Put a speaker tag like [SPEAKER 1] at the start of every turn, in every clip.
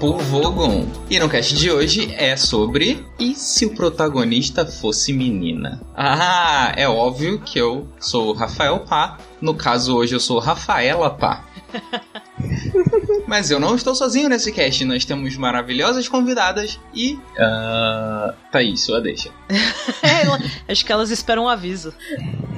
[SPEAKER 1] Papo Vogon. E no cast de hoje é sobre e se o protagonista fosse menina? Ah, é óbvio que eu sou o Rafael Pá. No caso hoje eu sou Rafaela Pá. Mas eu não estou sozinho nesse cast, nós temos maravilhosas convidadas e. Uh, Thaís, sua deixa.
[SPEAKER 2] é, acho que elas esperam um aviso.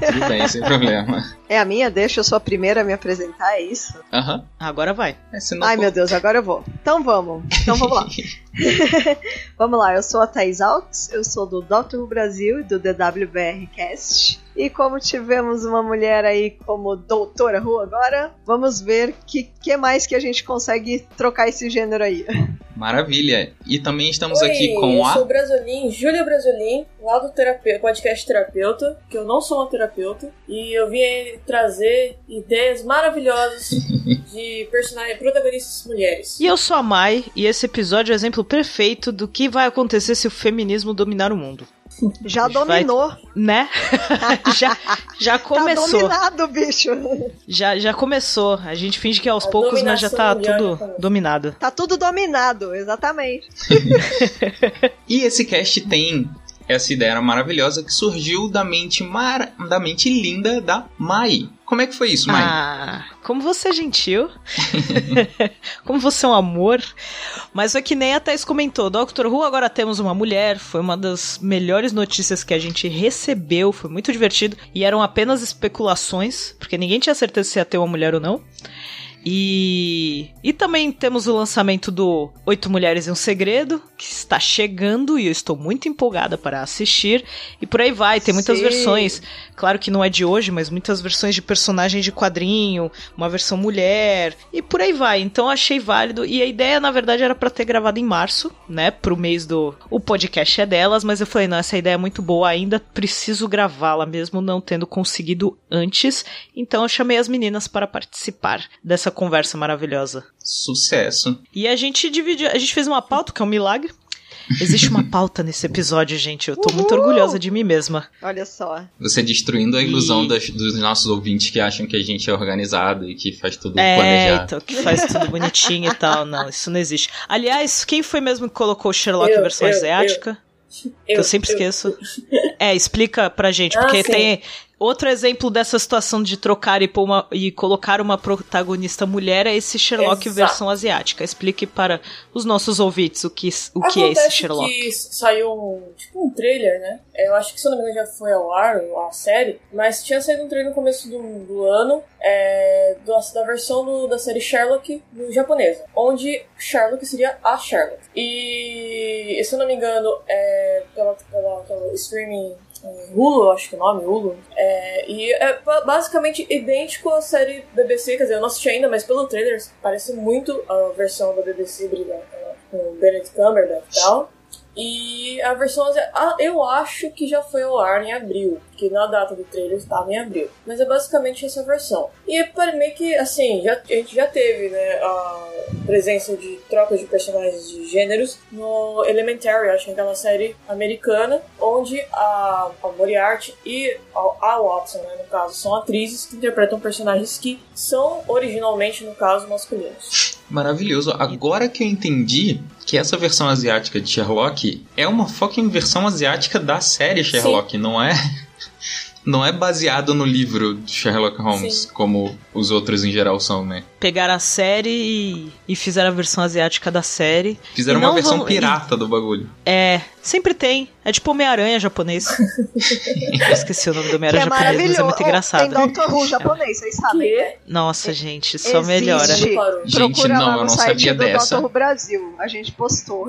[SPEAKER 1] Tudo bem, sem problema.
[SPEAKER 3] É a minha deixa, eu sou a primeira a me apresentar, é isso?
[SPEAKER 1] Aham. Uhum.
[SPEAKER 2] Agora vai.
[SPEAKER 3] É, Ai for... meu Deus, agora eu vou. Então vamos. Então vamos lá. vamos lá, eu sou a Thaís Alves, eu sou do Dr. Brasil e do DWBR Cast. E como tivemos uma mulher aí como doutora Ru agora, vamos ver que que mais que a gente consegue trocar esse gênero aí.
[SPEAKER 1] Maravilha. E também estamos
[SPEAKER 4] Oi,
[SPEAKER 1] aqui com
[SPEAKER 4] a.
[SPEAKER 1] Eu
[SPEAKER 4] sou Brasolim, Júlia Brasolim, lá do terapeuta, podcast Terapeuta, que eu não sou uma terapeuta, e eu vim trazer ideias maravilhosas de personagens protagonistas mulheres.
[SPEAKER 2] E eu sou a Mai, e esse episódio é o exemplo perfeito do que vai acontecer se o feminismo dominar o mundo.
[SPEAKER 3] Já dominou. Vai,
[SPEAKER 2] né? já, já tá começou.
[SPEAKER 3] Tá dominado, bicho.
[SPEAKER 2] Já, já começou. A gente finge que aos a poucos, mas já tá tudo dominado.
[SPEAKER 3] Tá tudo dominado, exatamente.
[SPEAKER 1] e esse cast tem essa ideia maravilhosa que surgiu da mente mar... da mente linda da Mai. Como é que foi isso, Mai?
[SPEAKER 2] Ah, como você é gentil. como você é um amor. Mas é que nem a Thais comentou, Doctor Who agora temos uma mulher, foi uma das melhores notícias que a gente recebeu, foi muito divertido. E eram apenas especulações, porque ninguém tinha certeza se ia ter uma mulher ou não. E, e também temos o lançamento do Oito Mulheres e um Segredo, que está chegando e eu estou muito empolgada para assistir. E por aí vai, tem muitas Sim. versões. Claro que não é de hoje, mas muitas versões de personagens de quadrinho, uma versão mulher, e por aí vai. Então achei válido. E a ideia, na verdade, era para ter gravado em março, né? Pro mês do. O podcast é delas, mas eu falei, não, essa ideia é muito boa, ainda preciso gravá-la, mesmo não tendo conseguido antes. Então eu chamei as meninas para participar dessa conversa maravilhosa.
[SPEAKER 1] Sucesso.
[SPEAKER 2] E a gente dividiu, a gente fez uma pauta, que é um milagre. Existe uma pauta nesse episódio, gente. Eu tô Uhul! muito orgulhosa de mim mesma.
[SPEAKER 3] Olha só.
[SPEAKER 1] Você destruindo a ilusão e... das, dos nossos ouvintes que acham que a gente é organizado e que faz tudo é, planejado.
[SPEAKER 2] Então, que faz tudo bonitinho e tal. Não, isso não existe. Aliás, quem foi mesmo que colocou Sherlock eu, versão eu, asiática? Eu, que eu sempre esqueço. É, explica pra gente, porque ah, tem, Outro exemplo dessa situação de trocar e, uma, e colocar uma protagonista mulher é esse Sherlock Exato. versão asiática. Explique para os nossos ouvintes o que, o que é esse Sherlock.
[SPEAKER 4] que saiu um, tipo um trailer, né? Eu acho que se não me engano já foi ao ar, a série, mas tinha saído um trailer no começo do, do ano é, do, da versão do, da série Sherlock no japonesa, onde Sherlock seria a Sherlock. E, se eu não me engano, é, pela, pela, pela streaming Hulu, acho que é o nome, Hulu. É, e é basicamente idêntico à série BBC, quer dizer, eu não assisti ainda, mas pelo trailer parece muito a versão da BBC brilhante, com o Benedict Cumberbatch e tal. E a versão eu acho que já foi ao ar em abril, que na data do trailer estava em abril. Mas é basicamente essa versão. E para mim que, assim, já, a gente já teve, né, a presença de trocas de personagens de gêneros no Elementary, acho que é aquela série americana, onde a, a Moriarty e a, a Watson, né, no caso, são atrizes que interpretam personagens que são originalmente, no caso, masculinos.
[SPEAKER 1] Maravilhoso. Agora que eu entendi que essa versão asiática de Sherlock é uma fucking versão asiática da série Sherlock, Sim. não é? Não é baseado no livro de Sherlock Holmes, Sim. como os outros em geral são, né?
[SPEAKER 2] Pegaram a série e, e fizeram a versão asiática da série.
[SPEAKER 1] Fizeram uma versão vão... pirata e... do bagulho.
[SPEAKER 2] É, sempre tem. É tipo Homem-Aranha japonês. Eu esqueci o nome do Homem-Aranha é japonês, mas é muito engraçado.
[SPEAKER 3] Tem Doctor Who japonês, vocês sabem. Né?
[SPEAKER 2] Nossa, gente, só Existe. melhora.
[SPEAKER 1] Gente, Procura não, eu não sabia dessa.
[SPEAKER 3] Doctor Who Brasil, a gente postou.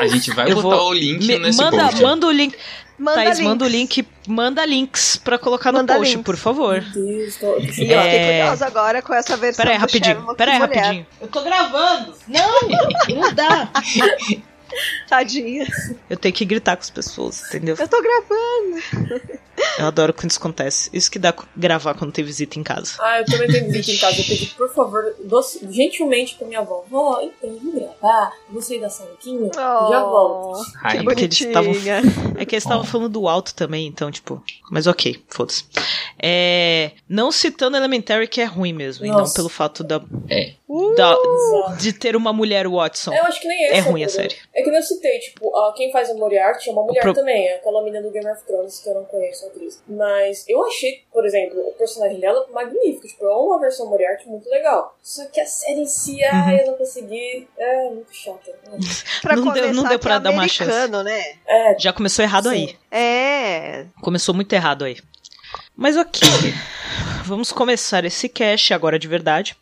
[SPEAKER 1] A gente vai eu botar vou... o link Me, nesse
[SPEAKER 2] manda,
[SPEAKER 1] post.
[SPEAKER 2] Manda o link. Manda Thaís, links. manda o link, manda links pra colocar manda no post, links. por favor.
[SPEAKER 3] Deus, tô... E eu fiquei curiosa agora com essa versão
[SPEAKER 2] Pera aí, rapidinho, pera aí, rapidinho.
[SPEAKER 3] Eu tô gravando. Não, não dá. Tadinha.
[SPEAKER 2] Eu tenho que gritar com as pessoas, entendeu?
[SPEAKER 3] Eu tô gravando.
[SPEAKER 2] Eu adoro quando isso acontece. Isso que dá gravar quando tem visita em casa.
[SPEAKER 4] Ah, eu também tenho visita em casa. Eu pedi, por favor, doce, gentilmente pra minha avó. Vó, então, vou gravar. Vou sair da aqui, oh, já volto.
[SPEAKER 2] Ai, que porque eles estavam. É que eles estavam oh. falando do alto também, então, tipo. Mas ok, foda-se. É, Não citando Elementary, que é ruim mesmo, e não
[SPEAKER 4] Nossa.
[SPEAKER 2] pelo fato da,
[SPEAKER 1] É.
[SPEAKER 2] da-
[SPEAKER 4] Exato.
[SPEAKER 2] de ter uma mulher Watson.
[SPEAKER 4] Eu acho que nem esse
[SPEAKER 2] É
[SPEAKER 4] o
[SPEAKER 2] ruim a série.
[SPEAKER 4] É que nem eu citei, tipo, a- quem faz a Moriarty é uma mulher
[SPEAKER 2] pro-
[SPEAKER 4] também, é aquela menina do Game of Thrones que eu não conheço atriz. Mas eu achei, por exemplo, o personagem dela magnífico, tipo, é uma versão Moriarty muito legal. Só que a série em si,
[SPEAKER 2] Uhum.
[SPEAKER 4] ah, eu não consegui. É muito chata.
[SPEAKER 3] Pra
[SPEAKER 2] Não deu- não
[SPEAKER 3] começar
[SPEAKER 2] deu pra
[SPEAKER 3] é
[SPEAKER 2] dar uma chance.
[SPEAKER 3] americano, né?
[SPEAKER 4] É,
[SPEAKER 2] Já começou errado
[SPEAKER 4] Sim.
[SPEAKER 2] aí.
[SPEAKER 3] É.
[SPEAKER 2] Começou muito errado aí. Mas ok. Vamos começar esse cast agora de verdade.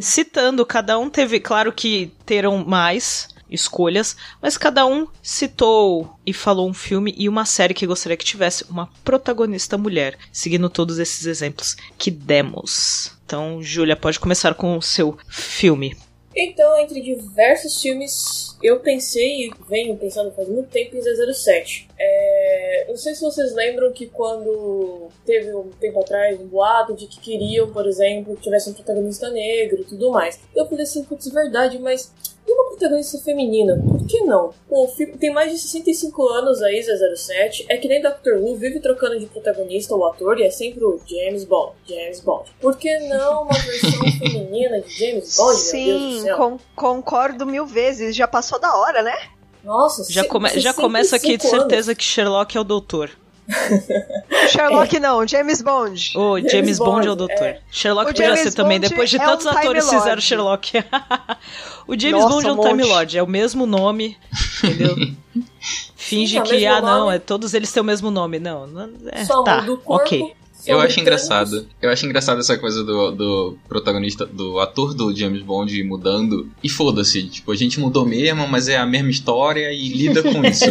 [SPEAKER 2] Citando, cada um teve. Claro que terão mais escolhas, mas cada um citou e falou um filme e uma série que gostaria que tivesse uma protagonista mulher, seguindo todos esses exemplos que demos. Então, Júlia, pode começar com o seu filme.
[SPEAKER 4] Então, entre diversos filmes, eu pensei e venho pensando faz muito tempo em 007. É, não sei se vocês lembram que quando teve um tempo atrás um boato de que queriam, por exemplo, que tivesse um protagonista negro e tudo mais. Eu falei assim, putz, verdade, mas uma protagonista feminina? Por que não? Pô, o filme tem mais de 65 anos aí, 007. É que nem Doctor Who vive trocando de protagonista o ator e é sempre o James Bond. James Bond. Por que não uma versão feminina de James Bond? meu Deus do
[SPEAKER 3] Sim, con- concordo mil vezes. Já passou da hora, né?
[SPEAKER 4] Nossa,
[SPEAKER 2] Já, come- já
[SPEAKER 4] 65
[SPEAKER 2] começa aqui de
[SPEAKER 4] anos.
[SPEAKER 2] certeza que Sherlock é o doutor.
[SPEAKER 3] Sherlock não, James Bond.
[SPEAKER 2] O James,
[SPEAKER 4] James
[SPEAKER 2] Bond,
[SPEAKER 4] Bond,
[SPEAKER 2] é o doutor.
[SPEAKER 4] é.
[SPEAKER 2] Sherlock
[SPEAKER 3] O
[SPEAKER 2] podia
[SPEAKER 3] James
[SPEAKER 2] ser também,
[SPEAKER 3] Bond
[SPEAKER 2] depois de
[SPEAKER 3] é um
[SPEAKER 2] tantos
[SPEAKER 3] Time
[SPEAKER 2] atores
[SPEAKER 3] Lord.
[SPEAKER 2] fizeram Sherlock. o James
[SPEAKER 3] Nossa,
[SPEAKER 2] Bond é um
[SPEAKER 3] um monte.
[SPEAKER 2] Time Lord, é o mesmo nome, entendeu? Finge
[SPEAKER 4] Sim, é o
[SPEAKER 2] que, ah, não,
[SPEAKER 4] nome.
[SPEAKER 2] é, todos eles têm o mesmo nome. Não, não é,
[SPEAKER 4] Só
[SPEAKER 2] tá,
[SPEAKER 4] muda o corpo,
[SPEAKER 2] ok.
[SPEAKER 1] Eu acho engraçado. Eu acho engraçado essa coisa do, do protagonista, do ator do James Bond mudando. E foda-se, tipo, a gente mudou mesmo, mas é a mesma história e lida com isso.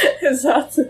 [SPEAKER 4] Exato.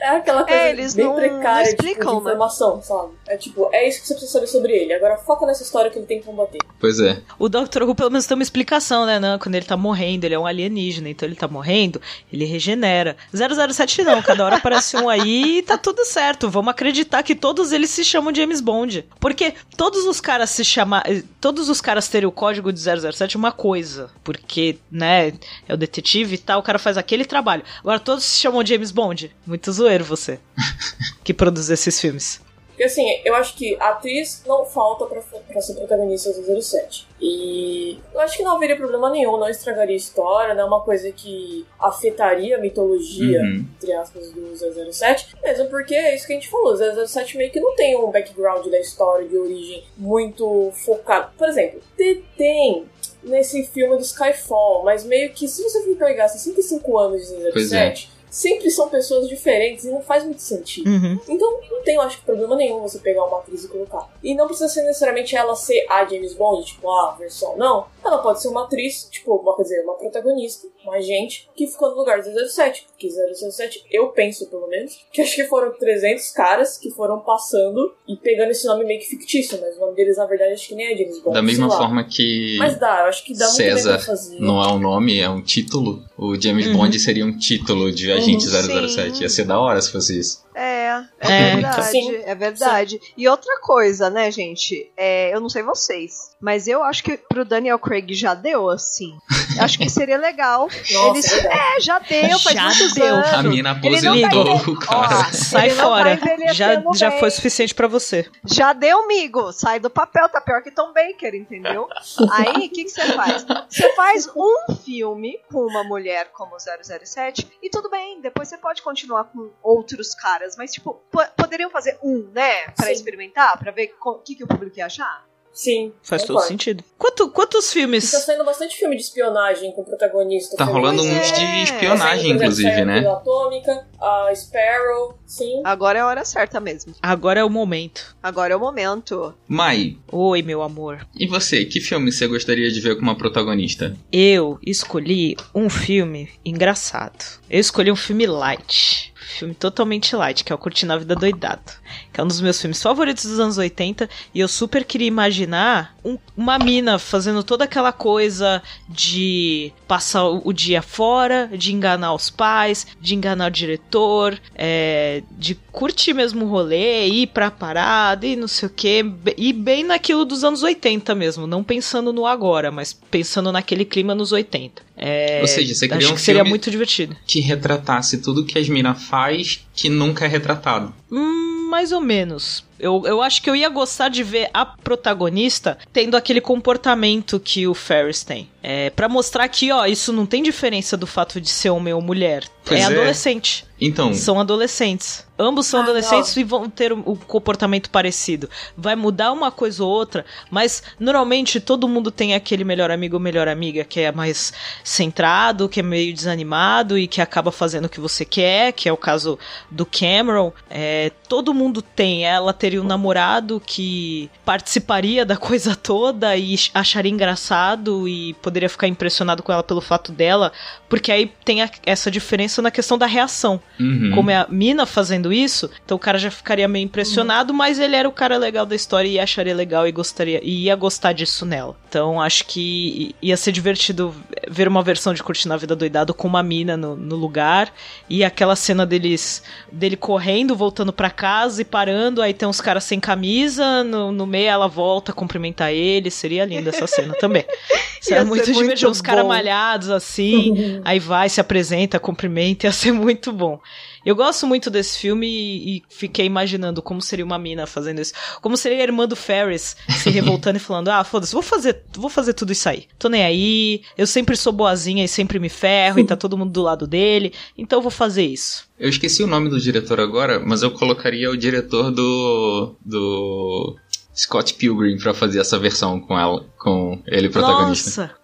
[SPEAKER 4] É aquela coisa
[SPEAKER 3] É, eles
[SPEAKER 4] bem
[SPEAKER 3] não-
[SPEAKER 4] precária
[SPEAKER 3] não
[SPEAKER 4] tipo,
[SPEAKER 3] explicam,
[SPEAKER 4] de
[SPEAKER 3] né?
[SPEAKER 4] informação, sabe? É tipo, é isso que você precisa saber sobre ele. Agora foca nessa história que ele tem que combater.
[SPEAKER 1] pois é.
[SPEAKER 2] O Dr. Who pelo menos tem uma explicação, né? Não, quando ele tá morrendo, ele é um alienígena, então ele tá morrendo, ele regenera. 007 não, cada hora aparece um aí e tá tudo certo. Vamos acreditar que todos eles se chamam James Bond. Porque todos os caras se chamar, eh, todos os caras terem o código de 007 é uma coisa, porque, né, é o detetive e tal, o cara faz aquele trabalho. Agora todos se chamam James Bond. Muito zoeiro você. que produz esses filmes.
[SPEAKER 4] Porque assim, eu acho que a atriz não falta pra, pra ser protagonista do 07. E eu acho que não haveria problema nenhum, não estragaria a história, não é uma coisa que afetaria a mitologia,
[SPEAKER 1] Uhum.
[SPEAKER 4] entre aspas, do 007. Mesmo porque é isso que a gente falou, o 007 meio que não tem um background da história de origem muito focado. Por exemplo, te- tem nesse filme do Skyfall, mas meio que se você for pegar 65 anos de
[SPEAKER 1] Pois
[SPEAKER 4] 007, sempre são pessoas diferentes e não faz muito sentido.
[SPEAKER 2] Uhum.
[SPEAKER 4] Então não tem, eu acho, problema nenhum você pegar uma atriz e colocar. E não precisa ser necessariamente ela ser a James Bond, tipo, a versão. Não. Ela pode ser uma atriz, tipo, uma, quer dizer, uma protagonista, uma agente, que ficou no lugar do 007. Porque 007, eu penso pelo menos, que acho que foram 300 caras que foram passando e pegando esse nome meio que fictício, mas o nome deles, na verdade, acho que nem é James Bond.
[SPEAKER 1] Da mesma
[SPEAKER 4] sei lá.
[SPEAKER 1] forma que
[SPEAKER 4] Mas dá, eu acho que dá
[SPEAKER 1] César não é um nome, é um título. O James
[SPEAKER 2] Uhum.
[SPEAKER 1] Bond seria um título de agente
[SPEAKER 3] Uhum.
[SPEAKER 1] 007. Ia ser da hora se fosse isso.
[SPEAKER 3] É, é,
[SPEAKER 2] É,
[SPEAKER 3] verdade,
[SPEAKER 4] sim.
[SPEAKER 3] é verdade. E outra coisa, né, gente? É, eu não sei vocês, mas eu acho que pro Daniel Craig já deu, assim. Acho que seria legal.
[SPEAKER 4] Nossa,
[SPEAKER 3] Eles-
[SPEAKER 4] é.
[SPEAKER 3] É, já deu, faz
[SPEAKER 2] Já
[SPEAKER 3] muitos
[SPEAKER 2] deu.
[SPEAKER 3] anos.
[SPEAKER 1] A mina
[SPEAKER 3] Ele não tá
[SPEAKER 1] aposentou o cara.
[SPEAKER 3] Ó,
[SPEAKER 2] Sai
[SPEAKER 3] Ele tá
[SPEAKER 2] fora. Já, já
[SPEAKER 3] bem.
[SPEAKER 2] foi suficiente pra você.
[SPEAKER 3] Já deu, amigo. Sai do papel, tá pior que Tom Baker, entendeu? Aí, o que que você faz? Você faz um filme com uma mulher como 007 e tudo bem, depois você pode continuar com outros caras, mas, tipo, po- poderiam fazer um, né? Pra
[SPEAKER 4] Sim.
[SPEAKER 3] experimentar, pra ver o que, que o público ia achar?
[SPEAKER 4] Sim.
[SPEAKER 2] Faz todo sentido. Quanto, quantos filmes?
[SPEAKER 4] Tá saindo bastante filme de espionagem com protagonista.
[SPEAKER 1] Tá rolando uns
[SPEAKER 3] é.
[SPEAKER 1] de espionagem, inclusive,
[SPEAKER 4] Saiu
[SPEAKER 1] né?
[SPEAKER 4] Atômica, a Sparrow, sim.
[SPEAKER 3] Agora é a hora certa mesmo.
[SPEAKER 2] Agora é o momento.
[SPEAKER 3] Agora é o momento.
[SPEAKER 1] Mai,
[SPEAKER 2] Oi, meu amor.
[SPEAKER 1] e você? Que filme você gostaria de ver com uma protagonista?
[SPEAKER 2] Eu escolhi um filme engraçado. Eu escolhi um filme light. Filme totalmente light, que é o Curtindo a Vida Doidado. Que é um dos meus filmes favoritos dos anos 80. E eu super queria imaginar um- uma mina fazendo toda aquela coisa de passar o o dia fora, de enganar os pais, de enganar o diretor, é, de curtir mesmo o rolê, ir pra parada e não sei o que. E bem naquilo dos anos 80 mesmo. Não pensando no agora, mas pensando naquele clima nos 80. É,
[SPEAKER 1] Ou seja, você queria
[SPEAKER 2] acho
[SPEAKER 1] um
[SPEAKER 2] que seria muito divertido.
[SPEAKER 1] Que retratasse tudo que as minas faz que nunca é retratado.
[SPEAKER 2] Hum, mais ou menos. Eu, eu acho que eu ia gostar de ver a protagonista tendo aquele comportamento que o Ferris tem. É, para mostrar que, ó, isso não tem diferença do fato de ser homem ou mulher.
[SPEAKER 1] Pois
[SPEAKER 2] é
[SPEAKER 1] é.
[SPEAKER 2] adolescente.
[SPEAKER 1] Então,
[SPEAKER 2] São adolescentes. Ambos são
[SPEAKER 4] Ah,
[SPEAKER 2] adolescentes e vão ter um, um comportamento parecido. Vai mudar uma coisa ou outra, mas normalmente todo mundo tem aquele melhor amigo ou melhor amiga que é mais centrado, que é meio desanimado e que acaba fazendo o que você quer, que é o caso do Cameron. É, todo mundo tem. Ela teria um namorado que participaria da coisa toda e acharia engraçado e poderia ficar impressionado com ela pelo fato dela, porque aí tem a- essa diferença na questão da reação
[SPEAKER 1] uhum.
[SPEAKER 2] como é a mina fazendo isso, então o cara já ficaria meio impressionado, mas ele era o cara legal da história e acharia legal e gostaria e ia gostar disso nela. Então acho que ia ser divertido ver uma versão de Curtindo a Vida Doidado com uma mina no, no lugar e aquela cena deles dele correndo, voltando pra casa e parando, aí tem uns caras sem camisa, no, no meio ela volta a cumprimentar ele, seria linda essa cena também. Seria
[SPEAKER 3] Ia
[SPEAKER 2] muito
[SPEAKER 3] ser muito
[SPEAKER 2] divertido, uns caras malhados assim, Aí vai, se apresenta, cumprimenta, ia ser muito bom. Eu gosto muito desse filme e, e fiquei imaginando como seria uma mina fazendo isso. Como seria a irmã do Ferris se revoltando e falando: Ah, foda-se, vou fazer, vou fazer tudo isso aí. Tô nem aí, eu sempre sou boazinha e sempre me ferro e tá todo mundo do lado dele, então eu vou fazer isso.
[SPEAKER 1] eu esqueci o nome do diretor agora, mas eu colocaria o diretor do. do. Scott Pilgrim pra fazer essa versão com ela, com ele protagonista.
[SPEAKER 2] Nossa,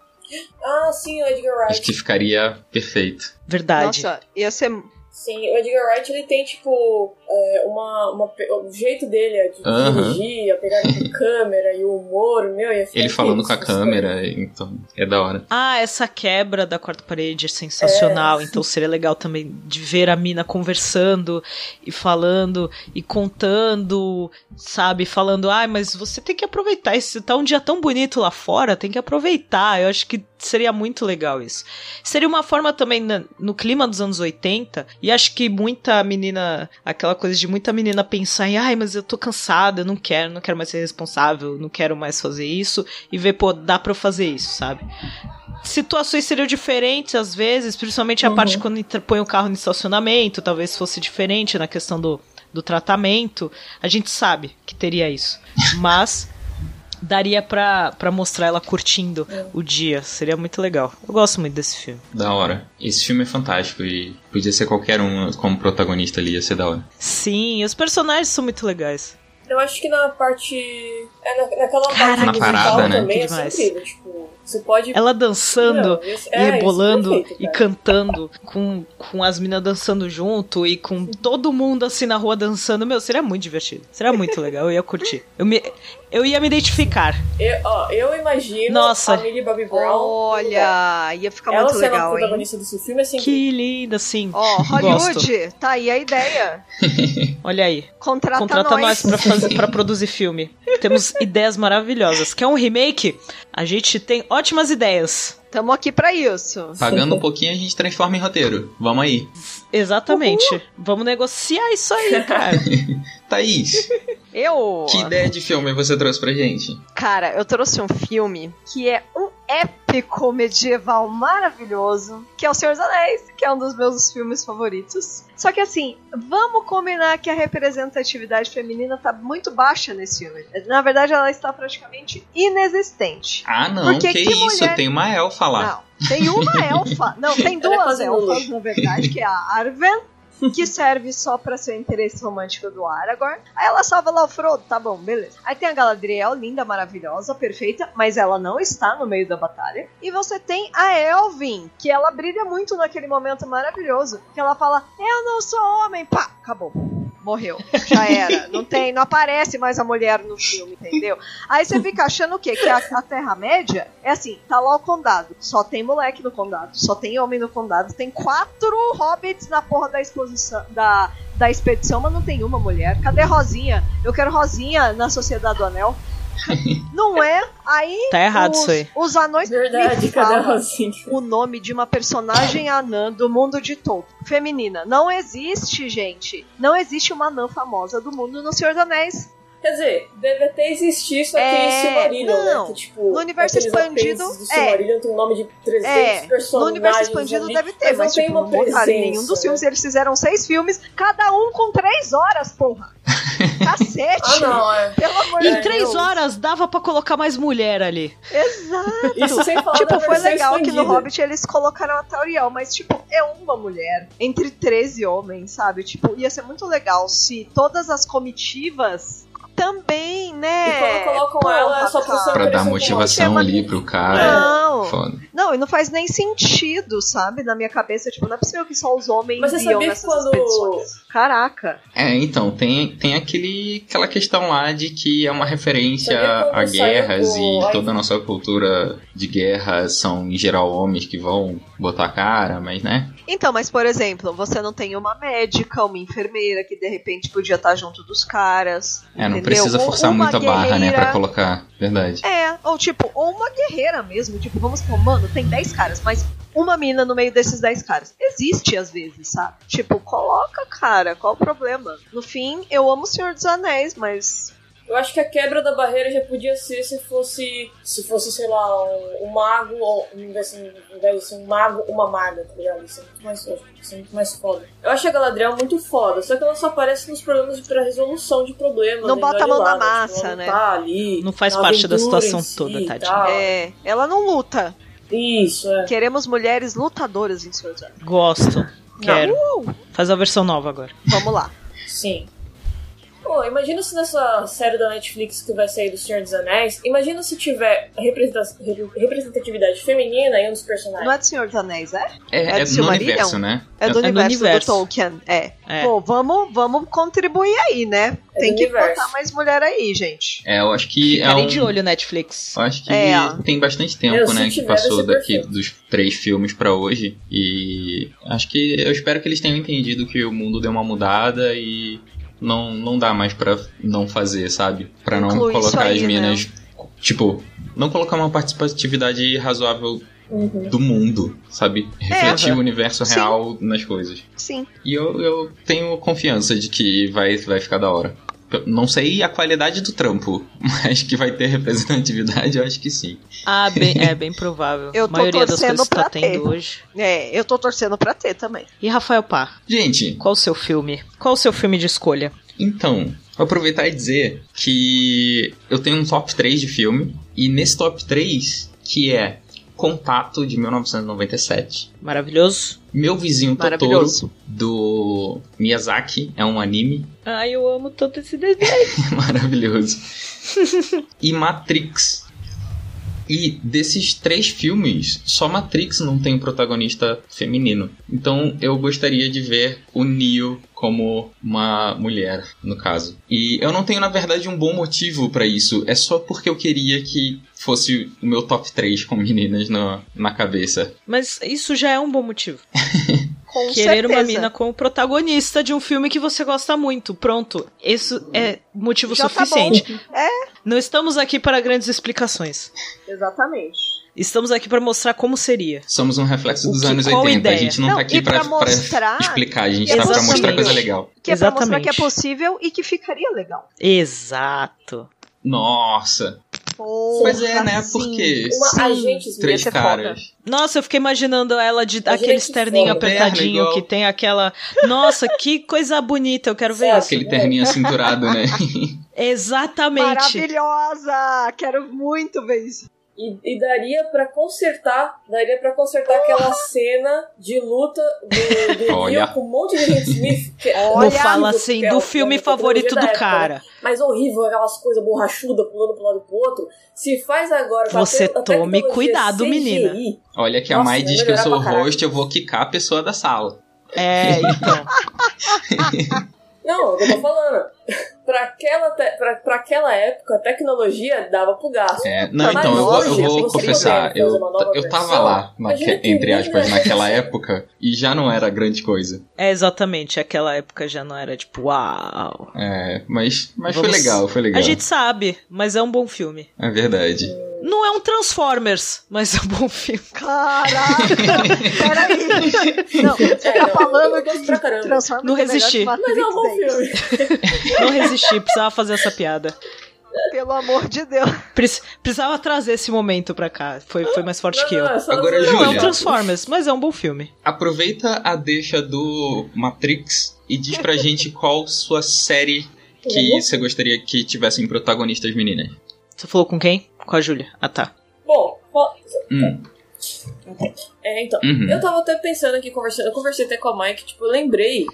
[SPEAKER 4] Ah, sim, o Edgar
[SPEAKER 1] Acho
[SPEAKER 4] Wright.
[SPEAKER 1] que ficaria perfeito.
[SPEAKER 2] verdade.
[SPEAKER 3] Nossa, ia ser.
[SPEAKER 4] Sim, o Edgar Wright ele tem, tipo, é, uma, uma. O jeito dele é de
[SPEAKER 1] Aham.
[SPEAKER 4] dirigir, a pegada com câmera e o humor, meu, ia ficar
[SPEAKER 1] Ele falando com a câmera, então é da hora.
[SPEAKER 2] Ah, essa quebra da quarta parede é sensacional. Então seria legal também de ver a mina conversando e falando e contando, sabe? Falando, ai, mas você tem que aproveitar. Esse tá um dia tão bonito lá fora, tem que aproveitar. Eu acho que seria muito legal isso. Seria uma forma também no clima dos anos 80, e acho que muita menina, aquela coisa de muita menina pensar em, ai, mas eu tô cansada, eu não quero, não quero mais ser responsável, não quero mais fazer isso, e ver, pô, dá pra eu fazer isso, sabe? situações seriam diferentes às vezes, principalmente a
[SPEAKER 4] Uhum.
[SPEAKER 2] parte quando põe o carro no estacionamento, talvez fosse diferente na questão do, do tratamento. A gente sabe que teria isso. Mas daria pra, pra mostrar ela curtindo o dia. Seria muito legal. Eu gosto muito desse filme.
[SPEAKER 1] Da hora. Esse filme é fantástico e podia ser qualquer um como protagonista ali, ia ser da hora.
[SPEAKER 2] Sim, os personagens são muito legais.
[SPEAKER 4] Eu acho que na parte. É, na, naquela
[SPEAKER 2] Caraca,
[SPEAKER 4] parte
[SPEAKER 1] parada, né?
[SPEAKER 4] também
[SPEAKER 2] Que
[SPEAKER 4] é
[SPEAKER 2] demais.
[SPEAKER 4] incrível. Tipo, você pode.
[SPEAKER 2] Ela dançando
[SPEAKER 4] Não, isso-
[SPEAKER 2] e
[SPEAKER 4] é, isso é
[SPEAKER 2] rebolando
[SPEAKER 4] perfeito,
[SPEAKER 2] e cantando com, com as minas dançando junto e com todo mundo assim na rua dançando. Meu, seria muito divertido. Seria muito legal, eu ia curtir. Eu, me, eu ia me identificar.
[SPEAKER 4] Eu, ó, eu imagino
[SPEAKER 2] Nossa.
[SPEAKER 4] a Millie Bobby Brown.
[SPEAKER 3] Olha, ia ficar
[SPEAKER 4] ela
[SPEAKER 3] muito
[SPEAKER 4] sendo a
[SPEAKER 3] legal, hein?
[SPEAKER 4] protagonista desse filme, assim.
[SPEAKER 2] Que linda, sim.
[SPEAKER 3] Ó, Hollywood, tá aí a ideia.
[SPEAKER 2] Olha aí.
[SPEAKER 3] Contrata,
[SPEAKER 2] Contrata nós,
[SPEAKER 3] nós.
[SPEAKER 2] pra, fazer, pra produzir filme. Temos ideias maravilhosas. Quer um remake? A gente tem ótimas ideias.
[SPEAKER 3] Tamo aqui pra isso.
[SPEAKER 1] Pagando um pouquinho, a gente transforma em roteiro. Vamos aí.
[SPEAKER 2] Exatamente. Vamos negociar isso aí, cara.
[SPEAKER 1] Thaís,
[SPEAKER 3] Eu.
[SPEAKER 1] que ideia de filme você trouxe pra gente?
[SPEAKER 3] Cara, eu trouxe um filme que é um épico medieval maravilhoso, que é O Senhor dos Anéis, que é um dos meus filmes favoritos. Só que assim, vamos combinar que a representatividade feminina tá muito baixa nesse filme. Na verdade, ela está praticamente inexistente.
[SPEAKER 1] Ah, não,
[SPEAKER 3] Porque
[SPEAKER 1] que,
[SPEAKER 3] que
[SPEAKER 1] isso?
[SPEAKER 3] mulher-
[SPEAKER 1] Tem uma elfa lá.
[SPEAKER 3] Não, tem uma elfa. Não, tem
[SPEAKER 4] é
[SPEAKER 3] duas elfas, na verdade, que é a Arwen, que serve só pra ser o interesse romântico do Aragorn. Aí ela salva lá o Frodo, tá bom, beleza. Aí tem a Galadriel, linda, maravilhosa, perfeita, mas ela não está no meio da batalha. E você tem a Elvin, que ela brilha muito naquele momento maravilhoso, que ela fala: "Eu não sou homem", pá, acabou. Morreu. Já era. Não tem, não aparece mais a mulher no filme, entendeu? Aí você fica achando o quê? Que a, a Terra-média é assim, tá lá o condado. Só tem moleque no condado, só tem homem no condado. Tem quatro hobbits na porra da exposição, da, da expedição, mas não tem uma mulher. Cadê Rosinha? Eu quero Rosinha na Sociedade do Anel. Não é? Aí
[SPEAKER 2] Tá errado
[SPEAKER 3] os,
[SPEAKER 2] isso aí.
[SPEAKER 3] os anões
[SPEAKER 4] Verdade,
[SPEAKER 3] me
[SPEAKER 4] cadê a
[SPEAKER 3] falam
[SPEAKER 4] Rosinha?
[SPEAKER 3] o nome de uma personagem anã do mundo de Tolkien. Feminina. Não existe, gente. Não existe uma anã famosa do mundo no Senhor dos Anéis.
[SPEAKER 4] Quer dizer, deve até existir isso aqui
[SPEAKER 3] É,
[SPEAKER 4] em Silmarillion,
[SPEAKER 3] não.
[SPEAKER 4] né? Que, tipo,
[SPEAKER 3] No universo expandido,
[SPEAKER 4] do
[SPEAKER 3] é.
[SPEAKER 4] Silmarillion tem um nome de 300
[SPEAKER 3] É,
[SPEAKER 4] personagens
[SPEAKER 3] no universo expandido
[SPEAKER 4] ali,
[SPEAKER 3] deve ter, mas,
[SPEAKER 4] não tem
[SPEAKER 3] tipo,
[SPEAKER 4] uma
[SPEAKER 3] não em nenhum
[SPEAKER 4] presença,
[SPEAKER 3] dos filmes.
[SPEAKER 4] né?
[SPEAKER 3] Eles fizeram seis filmes, cada um com três horas, porra. Cacete.
[SPEAKER 4] Ah, não, é.
[SPEAKER 3] Pelo amor
[SPEAKER 2] Em
[SPEAKER 3] de
[SPEAKER 2] três
[SPEAKER 3] Deus.
[SPEAKER 2] horas dava pra colocar mais mulher ali.
[SPEAKER 3] Exato.
[SPEAKER 4] Isso sem falar
[SPEAKER 3] Tipo, foi legal que no
[SPEAKER 4] expandida.
[SPEAKER 3] Hobbit eles colocaram a Tauriel, mas, tipo, é uma mulher entre 13 homens, sabe? Tipo, ia ser muito legal se todas as comitivas também, né?
[SPEAKER 4] E quando colocam
[SPEAKER 3] Porra,
[SPEAKER 4] ela, é só pra
[SPEAKER 1] dar
[SPEAKER 4] um
[SPEAKER 1] motivação
[SPEAKER 3] é
[SPEAKER 1] ali pro cara.
[SPEAKER 3] Não,
[SPEAKER 1] Foda.
[SPEAKER 3] não, e não faz nem sentido, sabe? Na minha cabeça, tipo, não é possível que só os homens
[SPEAKER 4] Mas
[SPEAKER 3] iam nessas
[SPEAKER 4] quando-
[SPEAKER 3] expedições. Caraca.
[SPEAKER 1] É, então, tem, tem aquele, aquela questão lá de que é uma referência a guerras e
[SPEAKER 4] Ai.
[SPEAKER 1] toda a nossa cultura de guerra são, em geral, homens que vão botar a cara, mas, né?
[SPEAKER 3] Então, mas por exemplo, você não tem uma médica, uma enfermeira que de repente podia estar junto dos caras.
[SPEAKER 1] É, não
[SPEAKER 3] entendeu?
[SPEAKER 1] precisa
[SPEAKER 3] Ou
[SPEAKER 1] forçar
[SPEAKER 3] uma
[SPEAKER 1] muita barra, né, pra colocar. Verdade.
[SPEAKER 3] É, ou tipo, ou uma guerreira mesmo. Tipo, vamos supor, mano, tem 10 caras, mas uma mina no meio desses 10 caras. Existe às vezes, sabe? Tipo, coloca, cara, qual o problema? No fim, eu amo o Senhor dos Anéis, mas.
[SPEAKER 4] Eu acho que a quebra da barreira já podia ser se fosse, se fosse, sei lá, um, um mago, ou em vez, de, em vez de ser um mago, uma maga, tá ligado? Isso é muito mais, isso é muito mais foda. Eu acho a Galadriel muito foda, só que ela só aparece nos problemas de pra resolução de problemas.
[SPEAKER 3] Não
[SPEAKER 4] né,
[SPEAKER 3] bota
[SPEAKER 4] de
[SPEAKER 3] a mão na
[SPEAKER 4] lá,
[SPEAKER 3] massa,
[SPEAKER 4] tipo, ela
[SPEAKER 3] né?
[SPEAKER 4] Tá ali,
[SPEAKER 2] Não faz parte da situação
[SPEAKER 4] si
[SPEAKER 2] toda, tadinha.
[SPEAKER 3] É, ela não luta.
[SPEAKER 4] Isso, é.
[SPEAKER 3] Queremos mulheres lutadoras em dos Anéis.
[SPEAKER 2] Gosto. Quero.
[SPEAKER 3] Uh,
[SPEAKER 2] Faz a versão nova agora.
[SPEAKER 3] vamos lá.
[SPEAKER 4] Sim. Pô, imagina se nessa série da Netflix que vai sair do Senhor dos Anéis, imagina se tiver representa- re- representatividade feminina em um dos personagens.
[SPEAKER 3] Não é do Senhor dos Anéis, é?
[SPEAKER 1] É,
[SPEAKER 3] É
[SPEAKER 1] é,
[SPEAKER 3] do Silmarillion?
[SPEAKER 1] universo, né?
[SPEAKER 3] É do
[SPEAKER 2] É do
[SPEAKER 3] universo,
[SPEAKER 2] universo.
[SPEAKER 3] do Tolkien. É.
[SPEAKER 2] É.
[SPEAKER 3] Pô, vamos, vamos contribuir aí, né?
[SPEAKER 4] É
[SPEAKER 3] Tem
[SPEAKER 4] do
[SPEAKER 3] que
[SPEAKER 4] universo.
[SPEAKER 3] botar mais mulher aí, gente.
[SPEAKER 1] É, eu acho que é um...
[SPEAKER 2] de olho, Netflix.
[SPEAKER 1] Eu acho que
[SPEAKER 3] É.
[SPEAKER 1] tem bastante tempo,
[SPEAKER 4] se
[SPEAKER 1] né, que passou daqui
[SPEAKER 4] perfeito.
[SPEAKER 1] dos três filmes pra hoje. E acho que eu espero que eles tenham entendido que o mundo deu uma mudada e não, não dá mais pra não fazer, sabe? Pra não colocar
[SPEAKER 3] aí,
[SPEAKER 1] as
[SPEAKER 3] né?
[SPEAKER 1] minas. Tipo, não colocar uma participatividade razoável
[SPEAKER 4] Uhum.
[SPEAKER 1] do mundo, sabe? Refletir
[SPEAKER 2] Aham.
[SPEAKER 1] o universo
[SPEAKER 3] Sim.
[SPEAKER 1] real nas coisas.
[SPEAKER 3] Sim.
[SPEAKER 1] E eu, eu tenho confiança de que vai, vai ficar da hora. Não sei a qualidade do trampo, mas que vai ter representatividade, eu acho que sim.
[SPEAKER 2] Ah, bem, é bem provável.
[SPEAKER 3] Eu
[SPEAKER 2] a maioria das
[SPEAKER 3] torcendo
[SPEAKER 2] coisas que tá
[SPEAKER 3] ter.
[SPEAKER 2] tendo hoje.
[SPEAKER 3] É, eu tô torcendo pra ter também.
[SPEAKER 2] E Rafael Pá,
[SPEAKER 1] Gente,
[SPEAKER 2] qual o seu filme? Qual o seu filme de escolha?
[SPEAKER 1] então, vou aproveitar e dizer que eu tenho um top 3 de filme, e nesse top 3, que é Contato de 1997,
[SPEAKER 2] Maravilhoso.
[SPEAKER 1] Meu Vizinho Totoro, do Miyazaki, é um anime
[SPEAKER 2] Ai, eu amo tanto esse desenho.
[SPEAKER 1] maravilhoso. e Matrix. E desses três filmes, só Matrix não tem um protagonista feminino. Então eu gostaria de ver o Neo como uma mulher, no caso. E eu não tenho, na verdade, um bom motivo pra isso. É só porque eu queria que fosse o meu top 3 com meninas no, na cabeça.
[SPEAKER 2] Mas isso já é um bom motivo.
[SPEAKER 3] Com
[SPEAKER 2] Querer uma
[SPEAKER 3] certeza.
[SPEAKER 2] mina como protagonista de um filme que você gosta muito. Pronto. Isso é motivo
[SPEAKER 3] Já tá
[SPEAKER 2] suficiente.
[SPEAKER 3] É,
[SPEAKER 2] Não estamos aqui para grandes explicações.
[SPEAKER 3] exatamente.
[SPEAKER 2] Estamos aqui para mostrar como seria.
[SPEAKER 1] Somos um reflexo dos
[SPEAKER 2] que-
[SPEAKER 1] anos
[SPEAKER 2] qual
[SPEAKER 1] 80. A
[SPEAKER 2] ideia?
[SPEAKER 1] gente não,
[SPEAKER 3] Não,
[SPEAKER 1] tá aqui
[SPEAKER 3] pra
[SPEAKER 1] pra, pra
[SPEAKER 3] mostrar
[SPEAKER 1] explicar, a gente
[SPEAKER 3] que
[SPEAKER 1] tá pra mostrar
[SPEAKER 2] exatamente.
[SPEAKER 1] coisa legal.
[SPEAKER 3] Que é pra mostrar
[SPEAKER 2] Exatamente.
[SPEAKER 3] que é possível e que ficaria legal.
[SPEAKER 2] Exato.
[SPEAKER 1] Nossa.
[SPEAKER 3] Porra,
[SPEAKER 1] Pois é, né?
[SPEAKER 3] sim.
[SPEAKER 1] Porque
[SPEAKER 4] Uma
[SPEAKER 3] Sim.
[SPEAKER 4] agente
[SPEAKER 1] três caras.
[SPEAKER 2] Nossa, eu fiquei imaginando ela de
[SPEAKER 4] Imagina
[SPEAKER 2] aquele
[SPEAKER 4] que
[SPEAKER 2] terninho apertadinho
[SPEAKER 1] Terno
[SPEAKER 2] que tem aquela. Nossa, que coisa bonita, eu quero ver isso.
[SPEAKER 1] Aquele terninho cinturado, né?
[SPEAKER 2] Exatamente.
[SPEAKER 3] Maravilhosa! Quero muito ver isso.
[SPEAKER 4] E, e daria pra consertar, daria para consertar aquela cena de luta do, do
[SPEAKER 1] Olha.
[SPEAKER 4] Neo com um monte de gente Smith. Que é
[SPEAKER 2] Não
[SPEAKER 3] Olha,
[SPEAKER 2] fala
[SPEAKER 4] horrível,
[SPEAKER 2] assim
[SPEAKER 4] é
[SPEAKER 2] do filme
[SPEAKER 4] tecnologia
[SPEAKER 2] favorito do
[SPEAKER 4] época, né?
[SPEAKER 2] cara.
[SPEAKER 4] Mas horrível, aquelas coisas borrachudas pulando pro lado e pro outro. Se faz agora
[SPEAKER 2] Você tome cuidado,
[SPEAKER 4] CGI,
[SPEAKER 2] menina.
[SPEAKER 1] Olha que a Mai diz que eu sou o host, eu vou quicar a pessoa da sala.
[SPEAKER 2] É, então.
[SPEAKER 4] Não, eu tô falando. pra, aquela te- pra, pra aquela época, a tecnologia dava pro gasto.
[SPEAKER 1] É, não,
[SPEAKER 3] Mas
[SPEAKER 1] então, eu vou, eu vou confessar, eu, eu tava
[SPEAKER 4] versão,
[SPEAKER 1] lá, naque- entre aspas, naquela época, e já não era grande coisa.
[SPEAKER 2] É exatamente, aquela época já não era tipo, uau.
[SPEAKER 1] É, mas, mas foi
[SPEAKER 2] Vamos-
[SPEAKER 1] legal, foi legal.
[SPEAKER 2] A gente sabe, mas é um bom filme.
[SPEAKER 1] É verdade.
[SPEAKER 2] Não é um Transformers, mas é um bom filme.
[SPEAKER 3] Caraca! Peraí! Não, você
[SPEAKER 4] É,
[SPEAKER 3] tá
[SPEAKER 4] não,
[SPEAKER 3] falando que
[SPEAKER 4] pra caramba.
[SPEAKER 3] Transformers
[SPEAKER 2] Não
[SPEAKER 3] é
[SPEAKER 2] resisti.
[SPEAKER 3] que
[SPEAKER 4] Mas é um bom
[SPEAKER 3] é
[SPEAKER 4] filme.
[SPEAKER 2] Não resisti, precisava fazer essa piada.
[SPEAKER 3] Pelo amor de Deus.
[SPEAKER 2] Prec- precisava trazer esse momento pra cá. Foi, foi mais forte que eu.
[SPEAKER 4] Não, é
[SPEAKER 1] Agora,
[SPEAKER 2] Não, é um. Transformers, mas é um bom filme.
[SPEAKER 1] Aproveita a deixa do Matrix e diz pra gente qual sua série que você gostaria que tivessem protagonistas meninas.
[SPEAKER 2] Você falou com quem? Com a Júlia. Ah, tá.
[SPEAKER 4] Bom,
[SPEAKER 1] Hum.
[SPEAKER 4] é, então.
[SPEAKER 1] Uhum.
[SPEAKER 4] Eu tava até pensando aqui, conversando, eu conversei até com a Mike, tipo, eu lembrei.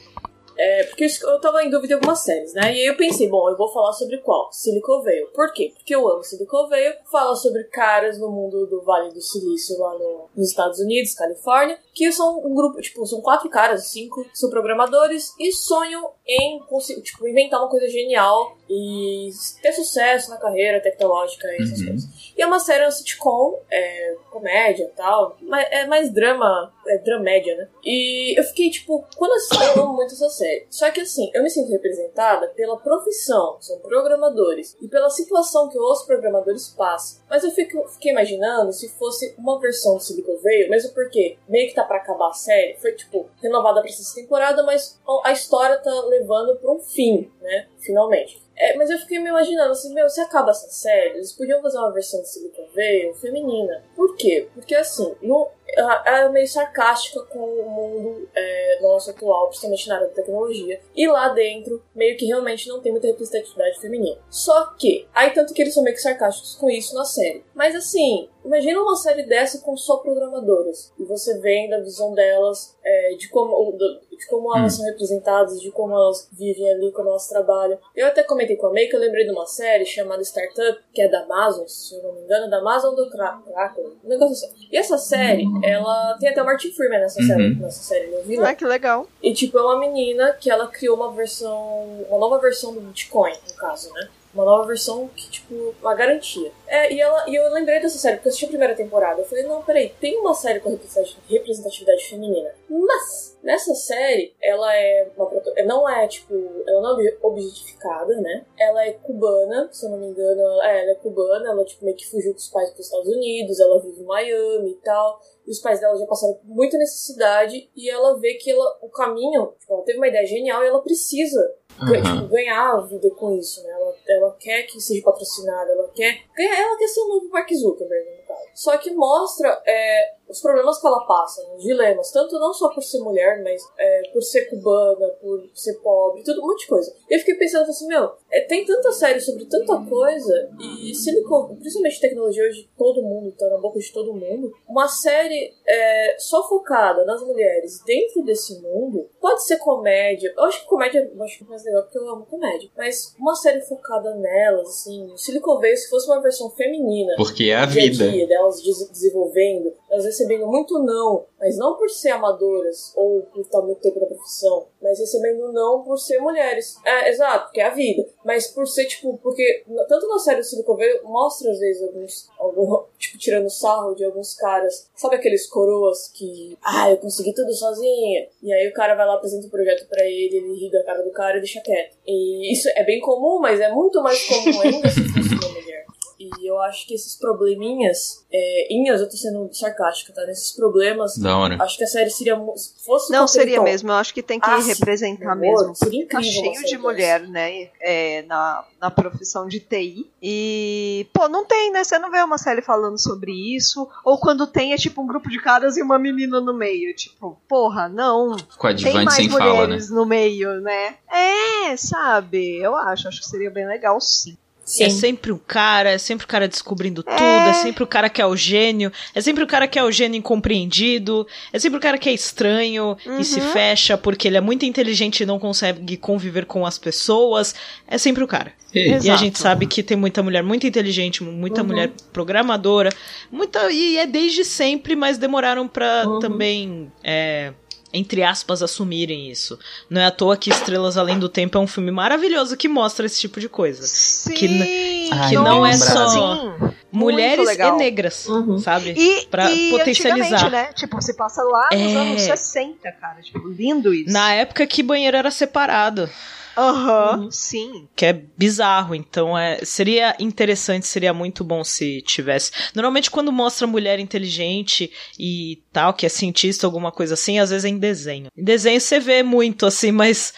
[SPEAKER 4] É, porque eu tava em dúvida em algumas séries, né? E aí eu pensei, bom, eu vou falar sobre qual? Silicon Valley. Por quê? Porque eu amo Silicon Valley. Fala sobre caras no mundo do Vale do Silício, lá no- nos Estados Unidos, Califórnia, que são um grupo, tipo, são quatro caras, cinco, são programadores e sonham em, tipo, inventar uma coisa genial e ter sucesso na carreira tecnológica e essas
[SPEAKER 1] Uhum.
[SPEAKER 4] coisas. E é uma série, é sitcom, é comédia e tal, mas é mais drama, é dramédia, né? E eu fiquei, tipo, quando eu assisti, eu amo muito essa série. Só que assim, eu me sinto representada pela profissão, são programadores, e pela situação que os programadores passam. Mas eu fico, fiquei imaginando se fosse uma versão do Silicon Valley, mesmo porque meio que tá pra acabar a série, foi, tipo, renovada pra essa temporada, mas a história tá levando pra um fim, né? Finalmente. É, mas eu fiquei me imaginando assim, meu, se acaba essa série, eles podiam fazer uma versão de Silicon Valley feminina. Por quê? Porque assim, no, ela é meio sarcástica com o mundo é, nosso atual, principalmente na área da tecnologia. E lá dentro, meio que realmente não tem muita representatividade feminina. Só que, aí tanto que eles são meio que sarcásticos com isso na série. Mas assim, imagina uma série dessa com só programadoras. E você vendo a visão delas, é, de como, do- de como elas são representadas, de como elas vivem ali, como elas trabalham. Eu até comentei com a May que eu lembrei de uma série chamada Startup, que é da Amazon, se eu não me engano, da Amazon do Kraken, um negócio assim. E essa série, ela tem até o Martin Freeman nessa
[SPEAKER 1] Uhum.
[SPEAKER 4] série, nessa série, eu vi lá.
[SPEAKER 3] Ah, que legal.
[SPEAKER 4] E tipo, é uma menina que ela criou uma versão, uma nova versão do Bitcoin, no caso, né? Uma nova versão que, tipo, uma garantia. É, e, ela, e eu lembrei dessa série, porque eu assisti a primeira temporada. Eu falei, não, peraí, tem uma série com representati- representatividade feminina. Mas, nessa série, ela é uma proto- não é, tipo, ela não é objetificada, né? Ela é cubana, se eu não me engano, ela, é, ela é cubana, ela, tipo, meio que fugiu com os pais para os Estados Unidos, ela vive em Miami e tal. E os pais dela já passaram por muita necessidade e ela vê que ela, o caminho, tipo, ela teve uma ideia genial e ela precisa
[SPEAKER 1] Aham.
[SPEAKER 4] tipo, ganhar a vida com isso, né? Ela, ela quer que seja patrocinada, ela quer ela quer ser o novo Mark Zuckerberg, caso. Só que mostra é, os problemas que ela passa, né? os dilemas, tanto não só por ser mulher, mas é, por ser cubana, por ser pobre, tudo, um monte de coisa. E eu fiquei pensando assim, meu, é, tem tanta série sobre tanta coisa, e Silicon, principalmente tecnologia hoje, todo mundo tá na boca de todo mundo. Uma série é, só focada nas mulheres dentro desse mundo, pode ser comédia. Eu acho que comédia eu acho que é mais legal porque eu amo comédia. Mas uma série focada nelas, assim, Silicon Valley, se fosse uma versão feminina
[SPEAKER 1] Porque é a vida.
[SPEAKER 4] dia delas des- desenvolvendo, elas recebendo muito não, mas não por ser amadoras ou por estar muito tempo na profissão, mas recebendo não por ser mulheres. É, exato, porque é a vida. Mas por ser, tipo, porque tanto na série do Silicon mostra às vezes alguns, algum, tipo, tirando sarro de alguns caras. Sabe aqueles coroas que, ah, eu consegui tudo sozinha. E aí o cara vai lá, apresenta o projeto pra ele, ele ri da cara do cara e deixa quieto. E isso é bem comum, mas é muito mais comum ainda se fosse uma mulher. E eu acho que esses probleminhas, é, inhas, eu tô sendo sarcástica, tá? Nesses problemas,
[SPEAKER 1] Da hora.
[SPEAKER 4] acho que a série seria. Se fosse
[SPEAKER 3] Não, seria
[SPEAKER 4] Silicon-
[SPEAKER 3] mesmo. Eu acho que tem que
[SPEAKER 4] Ah,
[SPEAKER 3] representar mesmo.
[SPEAKER 4] Seria
[SPEAKER 3] Tá
[SPEAKER 4] incrível. uma
[SPEAKER 3] cheio de mulher, né? é, na, na profissão de TI. E, pô, não tem, né? Você não vê uma série falando sobre isso. Ou quando tem, é tipo um grupo de caras e uma menina no meio. Tipo, porra, não. Tem
[SPEAKER 1] Coadjuvante
[SPEAKER 3] mais
[SPEAKER 1] sem fala, né?
[SPEAKER 3] mulheres no meio, né? É, sabe? Eu acho. Acho que seria bem legal, sim.
[SPEAKER 2] É
[SPEAKER 4] Sim.
[SPEAKER 2] sempre o cara, é sempre o cara descobrindo tudo,
[SPEAKER 3] É.
[SPEAKER 2] é sempre o cara que é o gênio, é sempre o cara que é o gênio incompreendido, é sempre o cara que é estranho e se
[SPEAKER 3] Uhum.
[SPEAKER 2] fecha porque ele é muito inteligente e não consegue conviver com as pessoas. É sempre o cara.
[SPEAKER 1] Ei,
[SPEAKER 2] E a
[SPEAKER 3] Exato.
[SPEAKER 2] gente sabe que tem muita mulher muito inteligente, muita
[SPEAKER 4] Uhum.
[SPEAKER 2] mulher programadora, muita e é desde sempre, mas demoraram pra
[SPEAKER 4] Uhum.
[SPEAKER 2] também é, entre aspas assumirem isso. Não é à toa que Estrelas Além do Tempo é um filme maravilhoso que mostra esse tipo de coisa.
[SPEAKER 3] Sim,
[SPEAKER 2] Que n-
[SPEAKER 1] Ai,
[SPEAKER 2] que não é só
[SPEAKER 3] sim.
[SPEAKER 2] mulheres e negras,
[SPEAKER 4] Uhum.
[SPEAKER 2] sabe?
[SPEAKER 3] E,
[SPEAKER 2] Pra
[SPEAKER 3] e
[SPEAKER 2] potencializar.
[SPEAKER 3] né? Tipo, se passa lá nos
[SPEAKER 2] É.
[SPEAKER 3] anos 60, cara. Tipo, lindo isso.
[SPEAKER 2] Na época que banheiro era separado.
[SPEAKER 3] Aham,
[SPEAKER 2] Uhum.
[SPEAKER 3] sim.
[SPEAKER 2] que é bizarro. Então é, seria interessante, seria muito bom se tivesse. Normalmente quando mostra mulher inteligente e tal, que é cientista, alguma coisa assim, às vezes é em desenho. Em desenho você vê muito assim, mas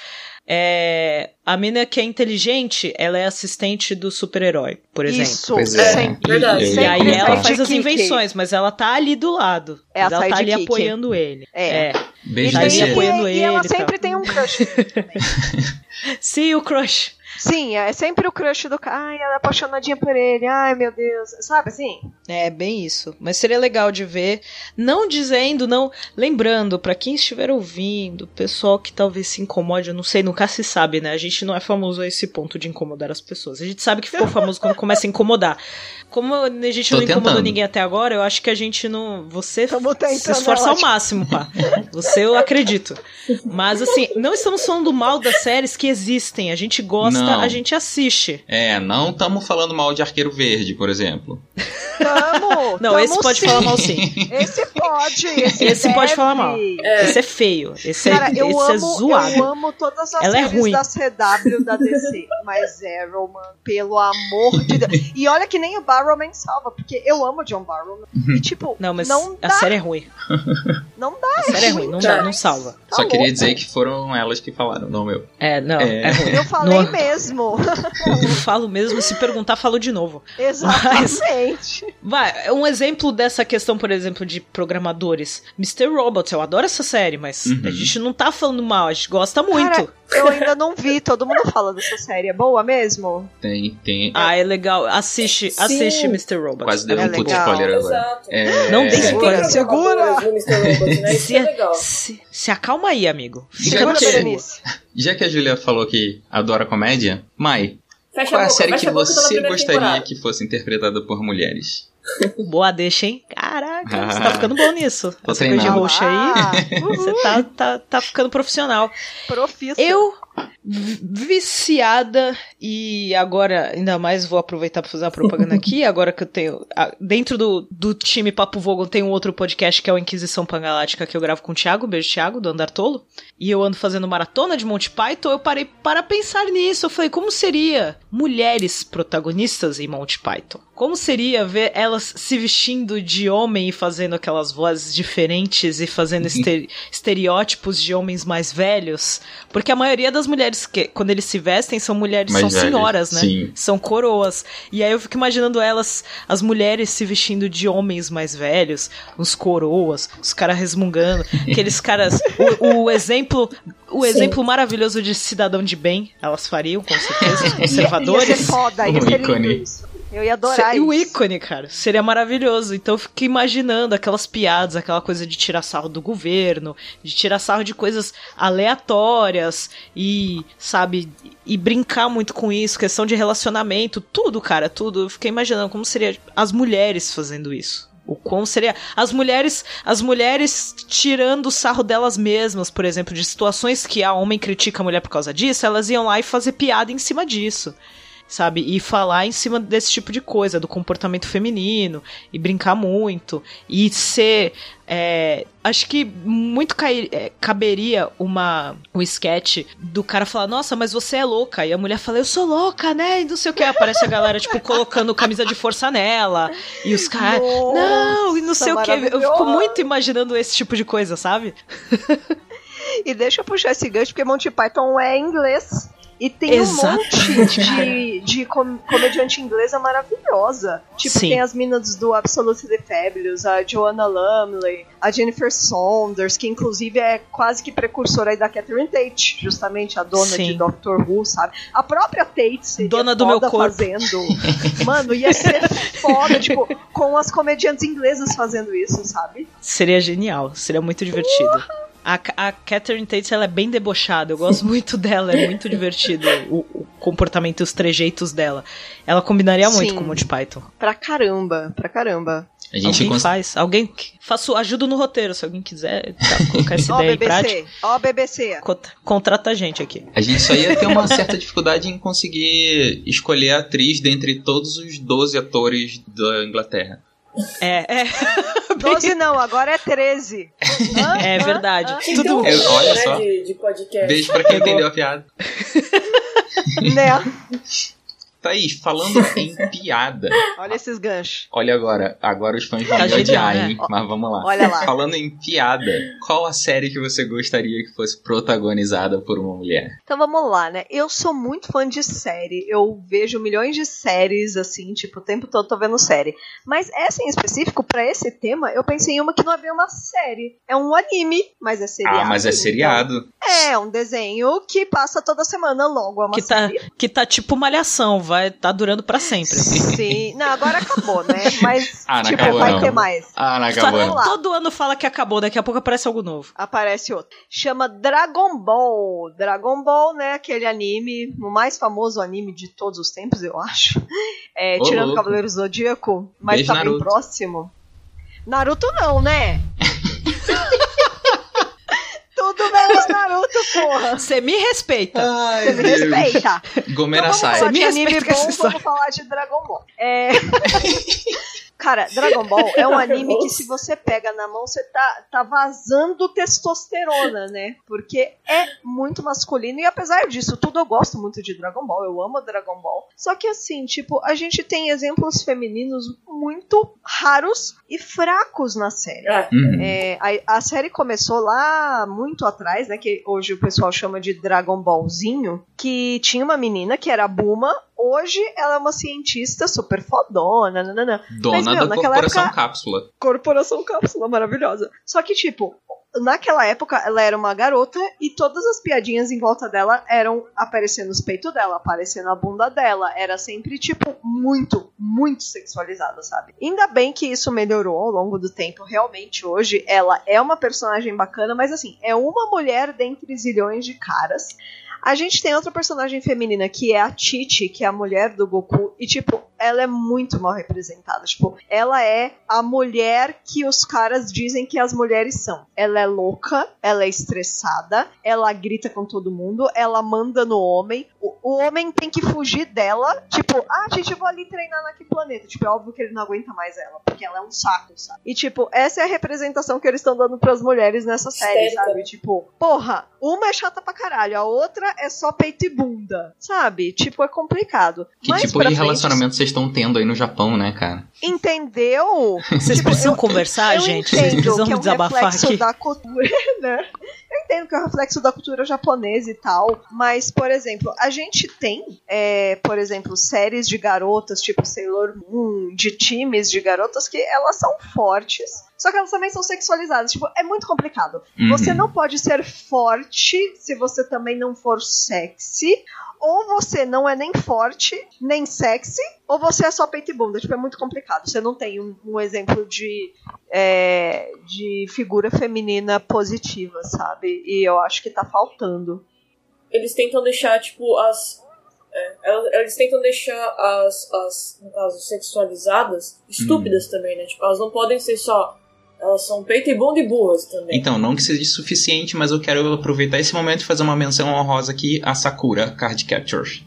[SPEAKER 2] é, a mina que é inteligente, ela é assistente do super-herói, por exemplo.
[SPEAKER 3] Isso,
[SPEAKER 1] Pois é.
[SPEAKER 3] sempre.
[SPEAKER 4] Verdade.
[SPEAKER 1] E-
[SPEAKER 2] E
[SPEAKER 3] sempre
[SPEAKER 2] aí ela faz as invenções, mas ela tá ali do lado.
[SPEAKER 3] É a
[SPEAKER 2] ela tá ali apoiando ele.
[SPEAKER 3] É.
[SPEAKER 1] Beijo
[SPEAKER 2] Tá ali
[SPEAKER 1] DC.
[SPEAKER 2] apoiando
[SPEAKER 3] e ela
[SPEAKER 2] ele e tal.
[SPEAKER 3] sempre tem um crush. também.
[SPEAKER 2] Sim, o crush.
[SPEAKER 3] Sim, é sempre o crush do cara. Ai, ela é apaixonadinha por ele. Ai, meu Deus. Sabe assim?
[SPEAKER 2] É, bem isso. Mas seria legal de ver. Não dizendo, não. Lembrando, pra quem estiver ouvindo, pessoal que talvez se incomode, eu não sei, nunca se sabe, né? A gente não é famoso a esse ponto de incomodar as pessoas. A gente sabe que ficou famoso quando começa a incomodar. Como a gente
[SPEAKER 1] Tô
[SPEAKER 2] não incomodou
[SPEAKER 1] tentando.
[SPEAKER 2] ninguém até agora, eu acho que a gente não. Você
[SPEAKER 3] Tamo
[SPEAKER 2] se
[SPEAKER 3] tentando,
[SPEAKER 2] esforça ao máximo, pá. Você eu acredito. Mas assim, não estamos falando mal das séries que existem. A gente gosta,
[SPEAKER 1] Não.
[SPEAKER 2] A gente assiste.
[SPEAKER 1] É, não estamos falando mal de Arqueiro Verde, por exemplo.
[SPEAKER 3] Tamo!
[SPEAKER 2] Não,
[SPEAKER 3] tamo
[SPEAKER 2] esse pode
[SPEAKER 3] sim.
[SPEAKER 2] falar mal sim.
[SPEAKER 3] Esse pode. Esse,
[SPEAKER 2] Esse pode falar mal.
[SPEAKER 4] É.
[SPEAKER 2] Esse é feio. Esse,
[SPEAKER 3] Cara,
[SPEAKER 2] é,
[SPEAKER 3] eu
[SPEAKER 2] esse é
[SPEAKER 3] amo,
[SPEAKER 2] zoado.
[SPEAKER 3] eu amo todas as
[SPEAKER 2] Ela é
[SPEAKER 3] séries
[SPEAKER 2] ruim.
[SPEAKER 3] da CW da DC, mas Arrow, mano, pelo amor de Deus. E olha que nem o Barrowman salva, porque eu amo John Barrowman. E tipo,
[SPEAKER 2] Não, mas
[SPEAKER 3] não
[SPEAKER 2] a
[SPEAKER 3] dá,
[SPEAKER 2] série é ruim.
[SPEAKER 3] não dá.
[SPEAKER 2] A série é ruim, não, dá, não salva.
[SPEAKER 3] Tá
[SPEAKER 1] Só
[SPEAKER 3] louco.
[SPEAKER 1] queria dizer que foram elas que falaram, não eu.
[SPEAKER 2] É, não,
[SPEAKER 1] É.
[SPEAKER 2] é, ruim.
[SPEAKER 3] Eu falei
[SPEAKER 2] Não-
[SPEAKER 3] mesmo.
[SPEAKER 2] Eu falo mesmo, se perguntar, falo de novo.
[SPEAKER 3] Exatamente.
[SPEAKER 2] Vai, um exemplo dessa questão, por exemplo, de programadores. Mr. Robot, eu adoro essa série, mas
[SPEAKER 1] Uhum.
[SPEAKER 2] a gente não tá falando mal, a gente gosta muito.
[SPEAKER 3] Cara, eu ainda não vi, todo mundo fala dessa série. É boa mesmo?
[SPEAKER 1] Tem, tem.
[SPEAKER 2] Ah, é legal. Assiste,
[SPEAKER 4] Sim.
[SPEAKER 2] assiste Mr. Robot.
[SPEAKER 1] Quase deu
[SPEAKER 2] é
[SPEAKER 1] um puto spoiler agora.
[SPEAKER 4] Exato.
[SPEAKER 1] É,
[SPEAKER 2] Não
[SPEAKER 4] Tem
[SPEAKER 2] spoiler.
[SPEAKER 3] Segura!
[SPEAKER 4] né?
[SPEAKER 2] Se,
[SPEAKER 4] é
[SPEAKER 2] se, acalma aí, amigo. Fica
[SPEAKER 1] Já que-. Já que a Julia falou que adora comédia, Mai,
[SPEAKER 4] Fecha
[SPEAKER 1] qual é a
[SPEAKER 4] boca,
[SPEAKER 1] série que você gostaria
[SPEAKER 4] temporada.
[SPEAKER 1] que fosse interpretada por mulheres?
[SPEAKER 2] Boa deixa, hein? Caraca, você tá ficando bom nisso.
[SPEAKER 1] Tô
[SPEAKER 2] Essa coisa de
[SPEAKER 1] treinando.
[SPEAKER 2] roxo aí.
[SPEAKER 3] Ah,
[SPEAKER 2] Você tá, tá, tá ficando profissional.
[SPEAKER 3] profissa.
[SPEAKER 2] Eu, viciada, e agora, ainda mais vou aproveitar pra fazer uma propaganda aqui, agora que eu tenho. Dentro do, do time Papo Vogon tem um outro podcast que é o Inquisição Pangalática, que eu gravo com o Thiago, beijo Thiago, do Andar Tolo. E eu ando fazendo maratona de Monty Python, eu parei para pensar nisso. Eu falei, como seria mulheres protagonistas em Monty Python? Como seria ver elas se vestindo de homem e fazendo aquelas vozes diferentes e fazendo este- estereótipos de homens mais velhos? Porque a maioria das mulheres que, quando eles se vestem, são mulheres,
[SPEAKER 1] Mais
[SPEAKER 2] são
[SPEAKER 1] velhas,
[SPEAKER 2] senhoras, né?
[SPEAKER 1] sim.
[SPEAKER 2] São coroas. E aí eu fico imaginando elas, as mulheres se vestindo de homens mais velhos, uns coroas, os caras resmungando, aqueles caras. O, o exemplo. O
[SPEAKER 4] Sim.
[SPEAKER 2] exemplo maravilhoso de cidadão de bem, elas fariam, com certeza, os
[SPEAKER 3] Ia,
[SPEAKER 2] conservadores.
[SPEAKER 3] ia ser foda, ia ser lindo isso. Eu ia adorar
[SPEAKER 2] Se- o
[SPEAKER 3] isso.
[SPEAKER 2] ícone, cara, seria maravilhoso. Então eu fico imaginando aquelas piadas, aquela coisa de tirar sarro do governo, de tirar sarro de coisas aleatórias e, sabe, e brincar muito com isso, questão de relacionamento, tudo, cara, tudo. Eu fiquei imaginando como seria as mulheres fazendo isso. O como seria as mulheres, as mulheres tirando o sarro delas mesmas, por exemplo, de situações que a homem critica a mulher por causa disso, elas iam lá e fazer piada em cima disso sabe? E falar em cima desse tipo de coisa, do comportamento feminino, e brincar muito, e ser. é, acho que muito cai- é, caberia uma, um sketch do cara falar, nossa, mas você é louca. E a mulher fala, eu sou louca, né? E não sei o que. Aparece a galera, tipo, colocando camisa de força nela. E os caras. Não, e não sei o que. Eu fico muito imaginando esse tipo de coisa, sabe?
[SPEAKER 3] E deixa eu puxar esse gancho, porque Monty Python é inglês. E tem um
[SPEAKER 2] Exatamente,
[SPEAKER 3] monte de, de com- comediante inglesa maravilhosa. Tipo,
[SPEAKER 2] Sim.
[SPEAKER 3] tem as minas do Absolutely Fabulous, a Joanna Lumley, a Jennifer Saunders, que inclusive é quase que precursora aí da Catherine Tate, justamente a dona
[SPEAKER 2] Sim.
[SPEAKER 3] de Doctor Who, sabe? A própria Tate seria
[SPEAKER 2] Dona do meu corpo.
[SPEAKER 3] fazendo. Mano, ia ser foda, tipo, com as comediantes inglesas fazendo isso, sabe?
[SPEAKER 2] Seria genial, seria muito divertido. A, a Catherine Tate, ela é bem debochada, eu gosto muito dela, é muito divertido o, o comportamento e os trejeitos dela. Ela combinaria muito
[SPEAKER 3] Sim.
[SPEAKER 2] com o Monty Python.
[SPEAKER 3] Pra caramba, pra caramba.
[SPEAKER 1] A gente
[SPEAKER 2] alguém
[SPEAKER 1] cons-
[SPEAKER 2] faz, alguém faço ajuda no roteiro, se alguém quiser tá, colocar essa
[SPEAKER 3] Ó,
[SPEAKER 2] ideia em prática,
[SPEAKER 3] BBC, ó, BBC.
[SPEAKER 2] cont- contrata a gente aqui.
[SPEAKER 1] A gente só ia ter uma certa dificuldade em conseguir escolher a atriz dentre todos os 12 atores da Inglaterra.
[SPEAKER 2] É, é,
[SPEAKER 3] 12 não, agora é 13. Hã?
[SPEAKER 2] é verdade.
[SPEAKER 4] Ter
[SPEAKER 2] Tudo
[SPEAKER 1] Eu-
[SPEAKER 4] nome,
[SPEAKER 1] olha só.
[SPEAKER 4] De, de podcast.
[SPEAKER 1] Beijo pra quem entendeu a piada.
[SPEAKER 3] né?
[SPEAKER 1] Thaís, falando em piada.
[SPEAKER 3] Olha esses ganchos.
[SPEAKER 1] Olha agora, agora os fãs vão
[SPEAKER 2] Tá
[SPEAKER 1] me odiar,
[SPEAKER 2] né?
[SPEAKER 1] hein? Mas vamos lá.
[SPEAKER 3] Olha lá.
[SPEAKER 1] Falando em piada, qual a série que você gostaria que fosse protagonizada por uma mulher?
[SPEAKER 3] Então vamos lá, né? Eu sou muito fã de série. Eu vejo milhões de séries, assim, tipo, o tempo todo tô vendo série. Mas essa em específico, pra esse tema, eu pensei em uma que não é bem uma série. É um anime, mas é seriado.
[SPEAKER 1] ah, mas é
[SPEAKER 3] então-
[SPEAKER 1] seriado.
[SPEAKER 3] É, um desenho que passa toda semana logo. É uma
[SPEAKER 2] Que tá,
[SPEAKER 3] série.
[SPEAKER 2] que tá tipo malhação, vai tá durando pra sempre.
[SPEAKER 3] Sim. Não, agora acabou, né? Mas,
[SPEAKER 1] Ah, não
[SPEAKER 3] tipo,
[SPEAKER 1] acabou,
[SPEAKER 3] vai
[SPEAKER 1] não.
[SPEAKER 3] ter mais.
[SPEAKER 1] Ah, não
[SPEAKER 2] Só-
[SPEAKER 1] acabou.
[SPEAKER 3] Vamos lá.
[SPEAKER 2] todo ano fala que acabou, daqui a pouco aparece algo novo.
[SPEAKER 3] Aparece outro. Chama Dragon Ball. Dragon Ball, né? Aquele anime, o mais famoso anime de todos os tempos, eu acho. É,
[SPEAKER 1] Ô,
[SPEAKER 3] tirando o
[SPEAKER 1] louco.
[SPEAKER 3] Cavaleiro Zodíaco, mas
[SPEAKER 1] Beijo,
[SPEAKER 3] tá bem
[SPEAKER 1] Naruto.
[SPEAKER 3] próximo. Naruto não, né? Naruto, porra.
[SPEAKER 2] Você me respeita.
[SPEAKER 1] Ai,
[SPEAKER 3] Você me respeita.
[SPEAKER 1] Gomera
[SPEAKER 3] Então vamos
[SPEAKER 1] sai.
[SPEAKER 3] falar de
[SPEAKER 2] Me
[SPEAKER 3] anime
[SPEAKER 2] respeita
[SPEAKER 3] bom, vamos falar de Dragon Ball. É... Cara, Dragon Ball é um anime que se você pega na mão, você tá, tá vazando testosterona, né? Porque é muito masculino e apesar disso tudo, eu gosto muito de Dragon Ball, eu amo Dragon Ball. Só que assim, tipo, a gente tem exemplos femininos muito raros e fracos na série.
[SPEAKER 4] Ah,
[SPEAKER 1] Uhum.
[SPEAKER 3] É, a, a série começou lá muito atrás, né? Que hoje o pessoal chama de Dragon Ballzinho. Que tinha uma menina que era a Buma. Hoje ela é uma cientista super fodona. Nananã.
[SPEAKER 1] Dona
[SPEAKER 3] Mas, meu,
[SPEAKER 1] da
[SPEAKER 3] naquela
[SPEAKER 1] Corporação
[SPEAKER 3] época-
[SPEAKER 1] Cápsula.
[SPEAKER 3] Corporação Cápsula, maravilhosa. Só que, tipo, naquela época ela era uma garota e todas as piadinhas em volta dela eram aparecendo os peitos dela, aparecendo a bunda dela. Era sempre, tipo, muito, muito sexualizada, sabe? Ainda bem que isso melhorou ao longo do tempo. Realmente, hoje, ela é uma personagem bacana, mas assim, é uma mulher dentre zilhões de caras. A gente tem outra personagem feminina que é a Titi, que é a mulher do Goku, e tipo, ela é muito mal representada. Tipo, ela é a mulher que os caras dizem que as mulheres são. Ela é louca, ela é estressada, ela grita com todo mundo, ela manda no homem. O, o homem tem que fugir dela. Tipo, ah, gente, eu vou ali treinar naquele planeta. Tipo, é óbvio que ele não aguenta mais ela, porque ela é um saco, sabe? E tipo, essa é a representação que eles estão dando pras mulheres nessa série,
[SPEAKER 4] Histérica,
[SPEAKER 3] sabe? Tipo, porra, uma é chata pra caralho, a outra é só peito e bunda, sabe? Tipo, é complicado.
[SPEAKER 1] Que
[SPEAKER 3] Mais
[SPEAKER 1] tipo de
[SPEAKER 3] frente,
[SPEAKER 1] relacionamento vocês estão tendo aí no Japão, né, cara?
[SPEAKER 3] Entendeu?
[SPEAKER 2] Vocês
[SPEAKER 3] Tipo,
[SPEAKER 2] precisam
[SPEAKER 3] eu-
[SPEAKER 2] conversar,
[SPEAKER 3] eu
[SPEAKER 2] gente? Vocês precisam
[SPEAKER 3] que é um
[SPEAKER 2] desabafar aqui.
[SPEAKER 3] da cultura, né? Entendo que é um reflexo da cultura japonesa e tal, mas, por exemplo, a gente tem, é, por exemplo, séries de garotas, tipo Sailor Moon, de times de garotas que elas são fortes, só que elas também são sexualizadas. Tipo, é muito complicado.
[SPEAKER 1] Uhum.
[SPEAKER 3] Você não pode ser forte se você também não for sexy. Ou você não é nem forte, nem sexy, ou você é só peito e bunda. Tipo, é muito complicado. Você não tem um, um exemplo de, é, de figura feminina positiva, sabe? E eu acho que tá faltando.
[SPEAKER 4] eles tentam deixar, tipo, as. é, eles tentam deixar as, as, no caso, sexualizadas estúpidas também, né? Tipo, elas não podem ser só. Elas são peito e bunda e burras também.
[SPEAKER 1] Então, não que seja suficiente, mas eu quero aproveitar esse momento e fazer uma menção honrosa aqui a Sakura Card Capture.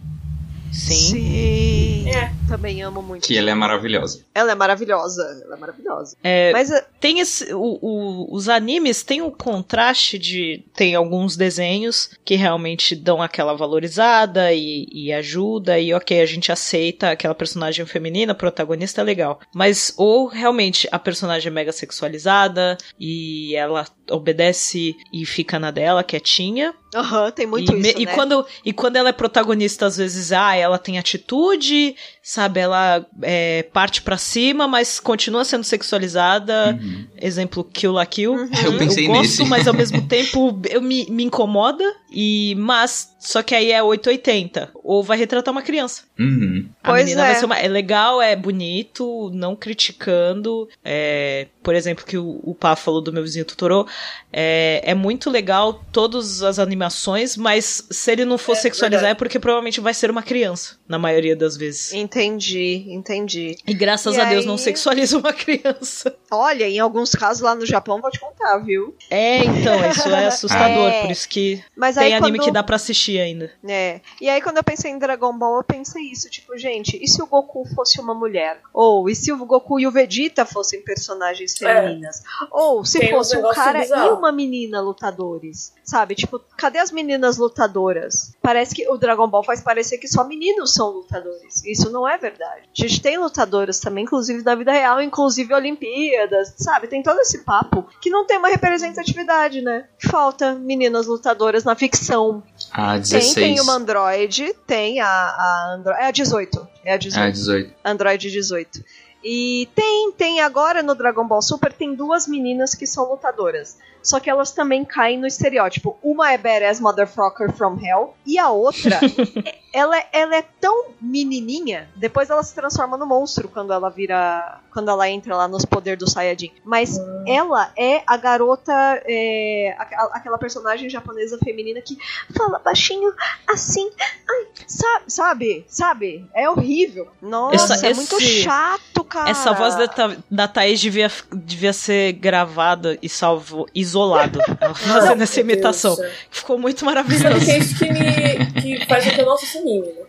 [SPEAKER 2] Sim.
[SPEAKER 4] É.
[SPEAKER 3] Também amo muito.
[SPEAKER 1] Que ela é maravilhosa.
[SPEAKER 3] Ela é maravilhosa. Ela é maravilhosa.
[SPEAKER 2] É,
[SPEAKER 3] Mas é,
[SPEAKER 2] tem esse, o- o- os animes têm o contraste de tem alguns desenhos que realmente dão aquela valorizada e, e ajuda e ok a gente aceita aquela personagem feminina protagonista é legal mas ou realmente a personagem é mega sexualizada e ela obedece e fica na dela quietinha
[SPEAKER 3] aham, tem muito
[SPEAKER 2] e, me-
[SPEAKER 3] isso,
[SPEAKER 2] e
[SPEAKER 3] né?
[SPEAKER 2] quando e quando ela é protagonista às vezes ah ela tem atitude sabe ela é, parte pra cima mas continua sendo sexualizada
[SPEAKER 1] Uhum.
[SPEAKER 2] exemplo Kill la Kill
[SPEAKER 3] Uhum.
[SPEAKER 1] Eu pensei
[SPEAKER 2] eu gosto,
[SPEAKER 1] nesse.
[SPEAKER 2] mas ao mesmo tempo eu me, me incomoda e mas só que aí é 880 ou vai retratar uma criança
[SPEAKER 1] Uhum.
[SPEAKER 2] a
[SPEAKER 3] Pois
[SPEAKER 2] menina
[SPEAKER 3] é.
[SPEAKER 2] vai ser uma, é legal é bonito não criticando é, por exemplo que o, o Pá falou do meu vizinho Totoro é, é muito legal todas as animações mas se ele não for
[SPEAKER 4] É,
[SPEAKER 2] sexualizar
[SPEAKER 4] verdade.
[SPEAKER 2] é porque provavelmente vai ser uma criança na maioria das vezes
[SPEAKER 3] Entendi, entendi.
[SPEAKER 2] e graças
[SPEAKER 3] E
[SPEAKER 2] a Deus não
[SPEAKER 3] aí-
[SPEAKER 2] sexualiza uma criança
[SPEAKER 3] Olha, em alguns casos lá no Japão, vou te contar, viu?
[SPEAKER 2] É, então, isso é assustador,
[SPEAKER 3] É.
[SPEAKER 2] por isso que
[SPEAKER 3] Mas
[SPEAKER 2] tem
[SPEAKER 3] aí
[SPEAKER 2] anime
[SPEAKER 3] quando...
[SPEAKER 2] que dá pra assistir ainda.
[SPEAKER 3] É. E aí, quando eu pensei em Dragon Ball, eu pensei isso. Tipo, gente, e se o Goku fosse uma mulher? Ou e se o Goku e o Vegeta fossem personagens femininas? Ou se
[SPEAKER 4] Tem
[SPEAKER 3] fosse um
[SPEAKER 4] negócios
[SPEAKER 3] cara e uma menina lutadores? Sabe? Tipo, cadê as meninas lutadoras? Parece que o Dragon Ball faz parecer que só meninos são lutadores. Isso não é verdade. A gente tem lutadoras também, inclusive da vida real, inclusive Olimpíadas, sabe? Tem todo esse papo que não tem uma representatividade, né? Falta meninas lutadoras na ficção.
[SPEAKER 1] Ah,
[SPEAKER 3] Tem,
[SPEAKER 1] 16.
[SPEAKER 3] tem uma Android, tem a, a Android. É a 18. É a 18.
[SPEAKER 1] Ah, 18.
[SPEAKER 3] Android 18. E tem, tem agora no Dragon Ball Super, tem duas meninas que são lutadoras. Só que elas também caem no estereótipo. Uma é Badass Motherfucker from Hell, e a outra, ela, é- ela é tão menininha, depois ela se transforma no monstro quando ela vira. Quando ela entra lá nos poderes do Saiyajin. Mas ela é a garota, é, aquela, aquela personagem japonesa feminina que fala baixinho assim. Ai, sabe, sabe? Sabe? É horrível. Nossa,
[SPEAKER 2] Essa-
[SPEAKER 3] é muito
[SPEAKER 2] esse-
[SPEAKER 3] chato, cara.
[SPEAKER 2] Essa voz da, da Thaís devia, devia ser gravada e salvo isolado. Ela fazendo essa
[SPEAKER 4] Deus
[SPEAKER 2] imitação.
[SPEAKER 4] céu.
[SPEAKER 2] Ficou muito
[SPEAKER 4] Sabe
[SPEAKER 2] maravilhoso.
[SPEAKER 4] que é isso que me que faz eu não assista anime, né?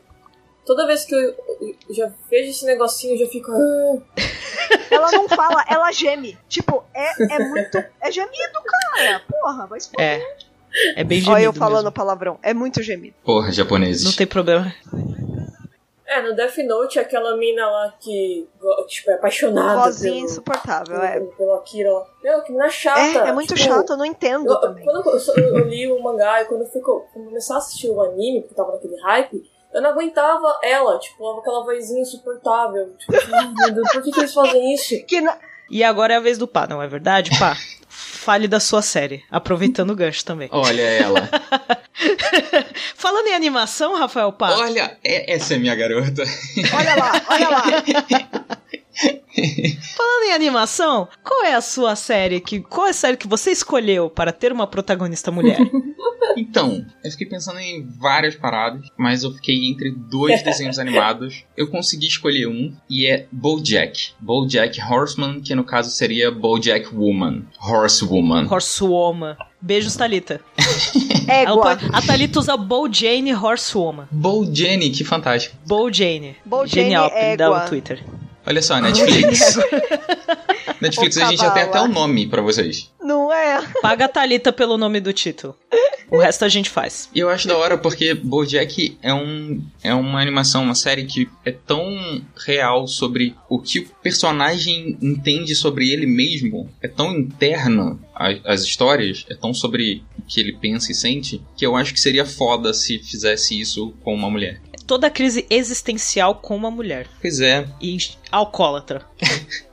[SPEAKER 4] Toda vez que eu, eu já vejo esse negocinho, eu já fico. "Ah".
[SPEAKER 3] Ela não fala, ela geme. Tipo, é, é muito. É gemido, cara. Porra, vai se foder.
[SPEAKER 2] É. É bem gemido
[SPEAKER 3] Olha eu falando
[SPEAKER 2] mesmo.
[SPEAKER 3] palavrão. É muito gemido.
[SPEAKER 1] Porra, japoneses.
[SPEAKER 2] Não tem problema.
[SPEAKER 4] É, no Death Note, aquela mina lá que tipo, é apaixonada
[SPEAKER 3] Vozinha
[SPEAKER 4] pelo,
[SPEAKER 3] insuportável,
[SPEAKER 4] pelo,
[SPEAKER 3] é.
[SPEAKER 4] pelo Akira lá. Meu, que mina chata.
[SPEAKER 3] É, é muito
[SPEAKER 4] tipo,
[SPEAKER 3] chato, eu não entendo
[SPEAKER 4] Eu,
[SPEAKER 3] também.
[SPEAKER 4] quando eu, eu- eu li o mangá e quando eu fui começar a assistir o anime, porque tava naquele hype, eu não aguentava ela, tipo, aquela vozinha insuportável. Tipo, meu Deus, por que, que eles fazem isso?
[SPEAKER 3] Que na-
[SPEAKER 2] E agora é a vez do Pá, não é verdade, Pá? Fale da sua série, aproveitando o gancho também.
[SPEAKER 1] Olha ela.
[SPEAKER 2] Falando em animação, Rafael Pá,
[SPEAKER 1] Olha, é- essa é minha garota.
[SPEAKER 3] Olha lá, olha lá.
[SPEAKER 2] falando em animação, qual é a sua série que qual é a série que você escolheu para ter uma protagonista mulher?
[SPEAKER 1] Então, eu fiquei pensando em várias paradas, mas eu fiquei entre dois desenhos animados. Eu consegui escolher um, e é BoJack. BoJack Horseman, que no caso seria BoJack Woman. Horsewoman.
[SPEAKER 2] Horsewoman. Beijos, Thalita. Ela
[SPEAKER 3] Égua.
[SPEAKER 2] a Thalita usa Bojane Horsewoman.
[SPEAKER 1] BoJane, que fantástico.
[SPEAKER 2] Bojane.
[SPEAKER 3] Bojane
[SPEAKER 2] Genial,
[SPEAKER 3] égua.
[SPEAKER 2] no Twitter.
[SPEAKER 1] Olha só, Netflix. Netflix
[SPEAKER 3] O
[SPEAKER 1] a gente já tem até
[SPEAKER 3] cavalo.
[SPEAKER 1] um nome pra vocês.
[SPEAKER 3] Não é?
[SPEAKER 2] Paga a Thalita pelo nome do título. O resto a gente faz.
[SPEAKER 1] E eu acho da hora porque BoJack é, um, é uma animação, uma série que é tão real sobre o que o personagem entende sobre ele mesmo. É tão interno as histórias, é tão sobre o que ele pensa e sente, que eu acho que seria foda se fizesse isso com uma mulher.
[SPEAKER 2] Toda a crise existencial com uma mulher.
[SPEAKER 1] Pois é,
[SPEAKER 2] E alcoólatra.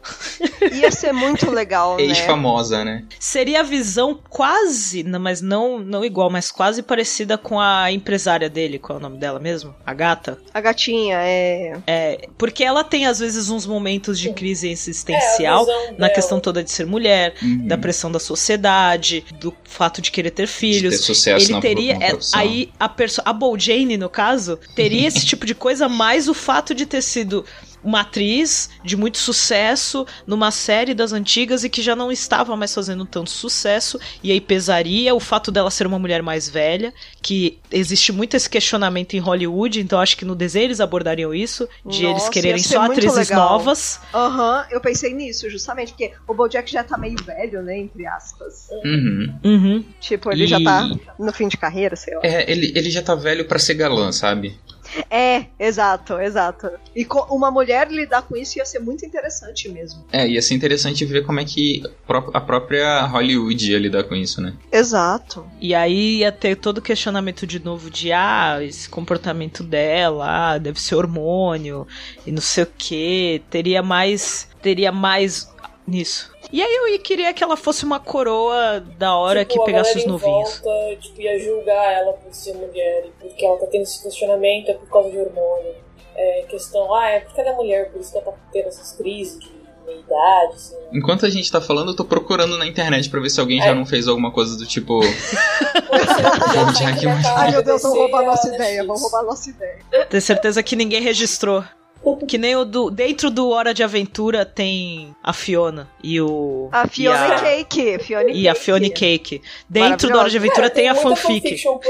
[SPEAKER 3] Ia ser muito legal, né?
[SPEAKER 1] ex-famosa, né?
[SPEAKER 2] Seria a visão quase, não, mas não, não igual, mas quase parecida com a empresária dele, qual é o nome dela mesmo? A gata.
[SPEAKER 3] A gatinha é.
[SPEAKER 2] É, porque ela tem às vezes uns momentos de crise
[SPEAKER 4] É,
[SPEAKER 2] existencial
[SPEAKER 4] visão
[SPEAKER 2] na
[SPEAKER 4] dela.
[SPEAKER 2] questão toda de ser mulher,
[SPEAKER 1] Uhum.
[SPEAKER 2] da pressão da sociedade, do fato de querer ter
[SPEAKER 1] De
[SPEAKER 2] filhos.
[SPEAKER 1] ter sucesso
[SPEAKER 2] Ele
[SPEAKER 1] na,
[SPEAKER 2] teria.
[SPEAKER 1] na
[SPEAKER 2] é, aí a a Bojane, no caso, teria esse tipo de coisa, mais o fato de ter sido uma atriz de muito sucesso numa série das antigas e que já não estava mais fazendo tanto sucesso, e aí pesaria o fato dela ser uma mulher mais velha, que existe muito esse questionamento em Hollywood, então acho que no desenho eles abordariam isso, de eles
[SPEAKER 3] Nossa,
[SPEAKER 2] quererem
[SPEAKER 3] ia ser
[SPEAKER 2] só atrizes
[SPEAKER 3] legal.
[SPEAKER 2] novas.
[SPEAKER 3] Aham, eu pensei nisso, justamente, porque o Bojack já tá meio velho, né? Entre aspas.
[SPEAKER 1] Uhum.
[SPEAKER 2] Uhum.
[SPEAKER 3] Tipo, ele
[SPEAKER 1] E-
[SPEAKER 3] já tá no fim de carreira, sei lá.
[SPEAKER 1] É, ele, ele já tá velho pra ser galã, sabe?
[SPEAKER 3] É, exato, exato. E uma mulher lidar com isso ia ser muito interessante mesmo.
[SPEAKER 1] É, ia ser interessante ver como é que a própria Hollywood ia lidar com isso, né?
[SPEAKER 3] Exato.
[SPEAKER 2] E aí ia ter todo o questionamento de novo de ah, esse comportamento dela, ah, deve ser hormônio e não sei o que. Teria mais. Teria mais nisso. E aí eu queria que ela fosse uma coroa da hora
[SPEAKER 4] Tipo,
[SPEAKER 2] que pegasse os
[SPEAKER 4] em
[SPEAKER 2] novinhos.
[SPEAKER 4] Volta, tipo, ia julgar ela por ser mulher e porque ela tá tendo esse questionamento é por causa de hormônio. É questão, ah, é porque ela é mulher, por isso que ela tá tendo essas crises de meia-idade, assim.
[SPEAKER 1] Enquanto a gente tá falando, eu tô procurando na internet pra ver se alguém já
[SPEAKER 4] É.
[SPEAKER 1] não fez alguma coisa do tipo.
[SPEAKER 4] Ai
[SPEAKER 3] meu Deus, vão roubar nossa ideia, vão roubar nossa ideia.
[SPEAKER 2] Tenho certeza que ninguém registrou. Que nem o do. Dentro do Hora de Aventura tem a Fiona e o.
[SPEAKER 3] A Fiona
[SPEAKER 2] e a,
[SPEAKER 3] Cake. Fiona
[SPEAKER 2] e a Fiona Cake. Dentro do Hora de Aventura
[SPEAKER 4] Cara,
[SPEAKER 2] tem a
[SPEAKER 4] muita
[SPEAKER 2] fanfic.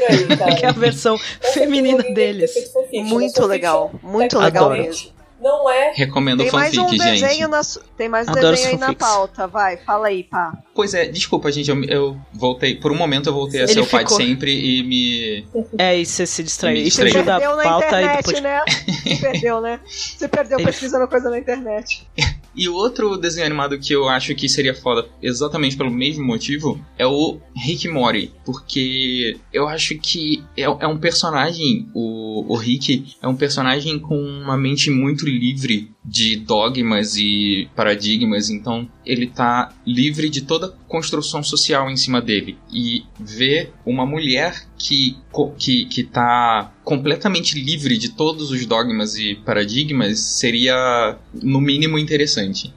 [SPEAKER 4] aí, cara.
[SPEAKER 2] Que é a versão feminina deles.
[SPEAKER 3] Muito legal. Muito
[SPEAKER 4] É
[SPEAKER 3] legal
[SPEAKER 2] Adoro.
[SPEAKER 3] mesmo.
[SPEAKER 4] Não é.
[SPEAKER 1] Recomendo
[SPEAKER 3] Tem mais
[SPEAKER 1] fanfic,
[SPEAKER 3] um
[SPEAKER 1] gente.
[SPEAKER 3] desenho na Tem mais um
[SPEAKER 2] Adoro
[SPEAKER 3] desenho aí na
[SPEAKER 2] fanfics.
[SPEAKER 3] pauta. Vai, fala aí, pá.
[SPEAKER 1] Pois é, desculpa, gente, eu, eu voltei. Por um momento eu voltei a
[SPEAKER 2] Ele
[SPEAKER 1] ser o pai de sempre e me.
[SPEAKER 2] É, e você se distraiu. E
[SPEAKER 3] Você
[SPEAKER 2] da
[SPEAKER 3] perdeu na
[SPEAKER 2] pauta e
[SPEAKER 3] internet,
[SPEAKER 2] depois.
[SPEAKER 3] né? Você perdeu, né? Você perdeu pesquisando coisa na internet.
[SPEAKER 1] E outro desenho animado que eu acho que seria foda, exatamente pelo mesmo motivo, é o Rick Mori. Porque eu acho que é, é um personagem, o, o Rick é um personagem com uma mente muito livre de dogmas e paradigmas, então ele tá livre de toda construção social em cima dele. E ver uma mulher que, que, que tá completamente livre de todos os dogmas e paradigmas seria, no mínimo, interessante.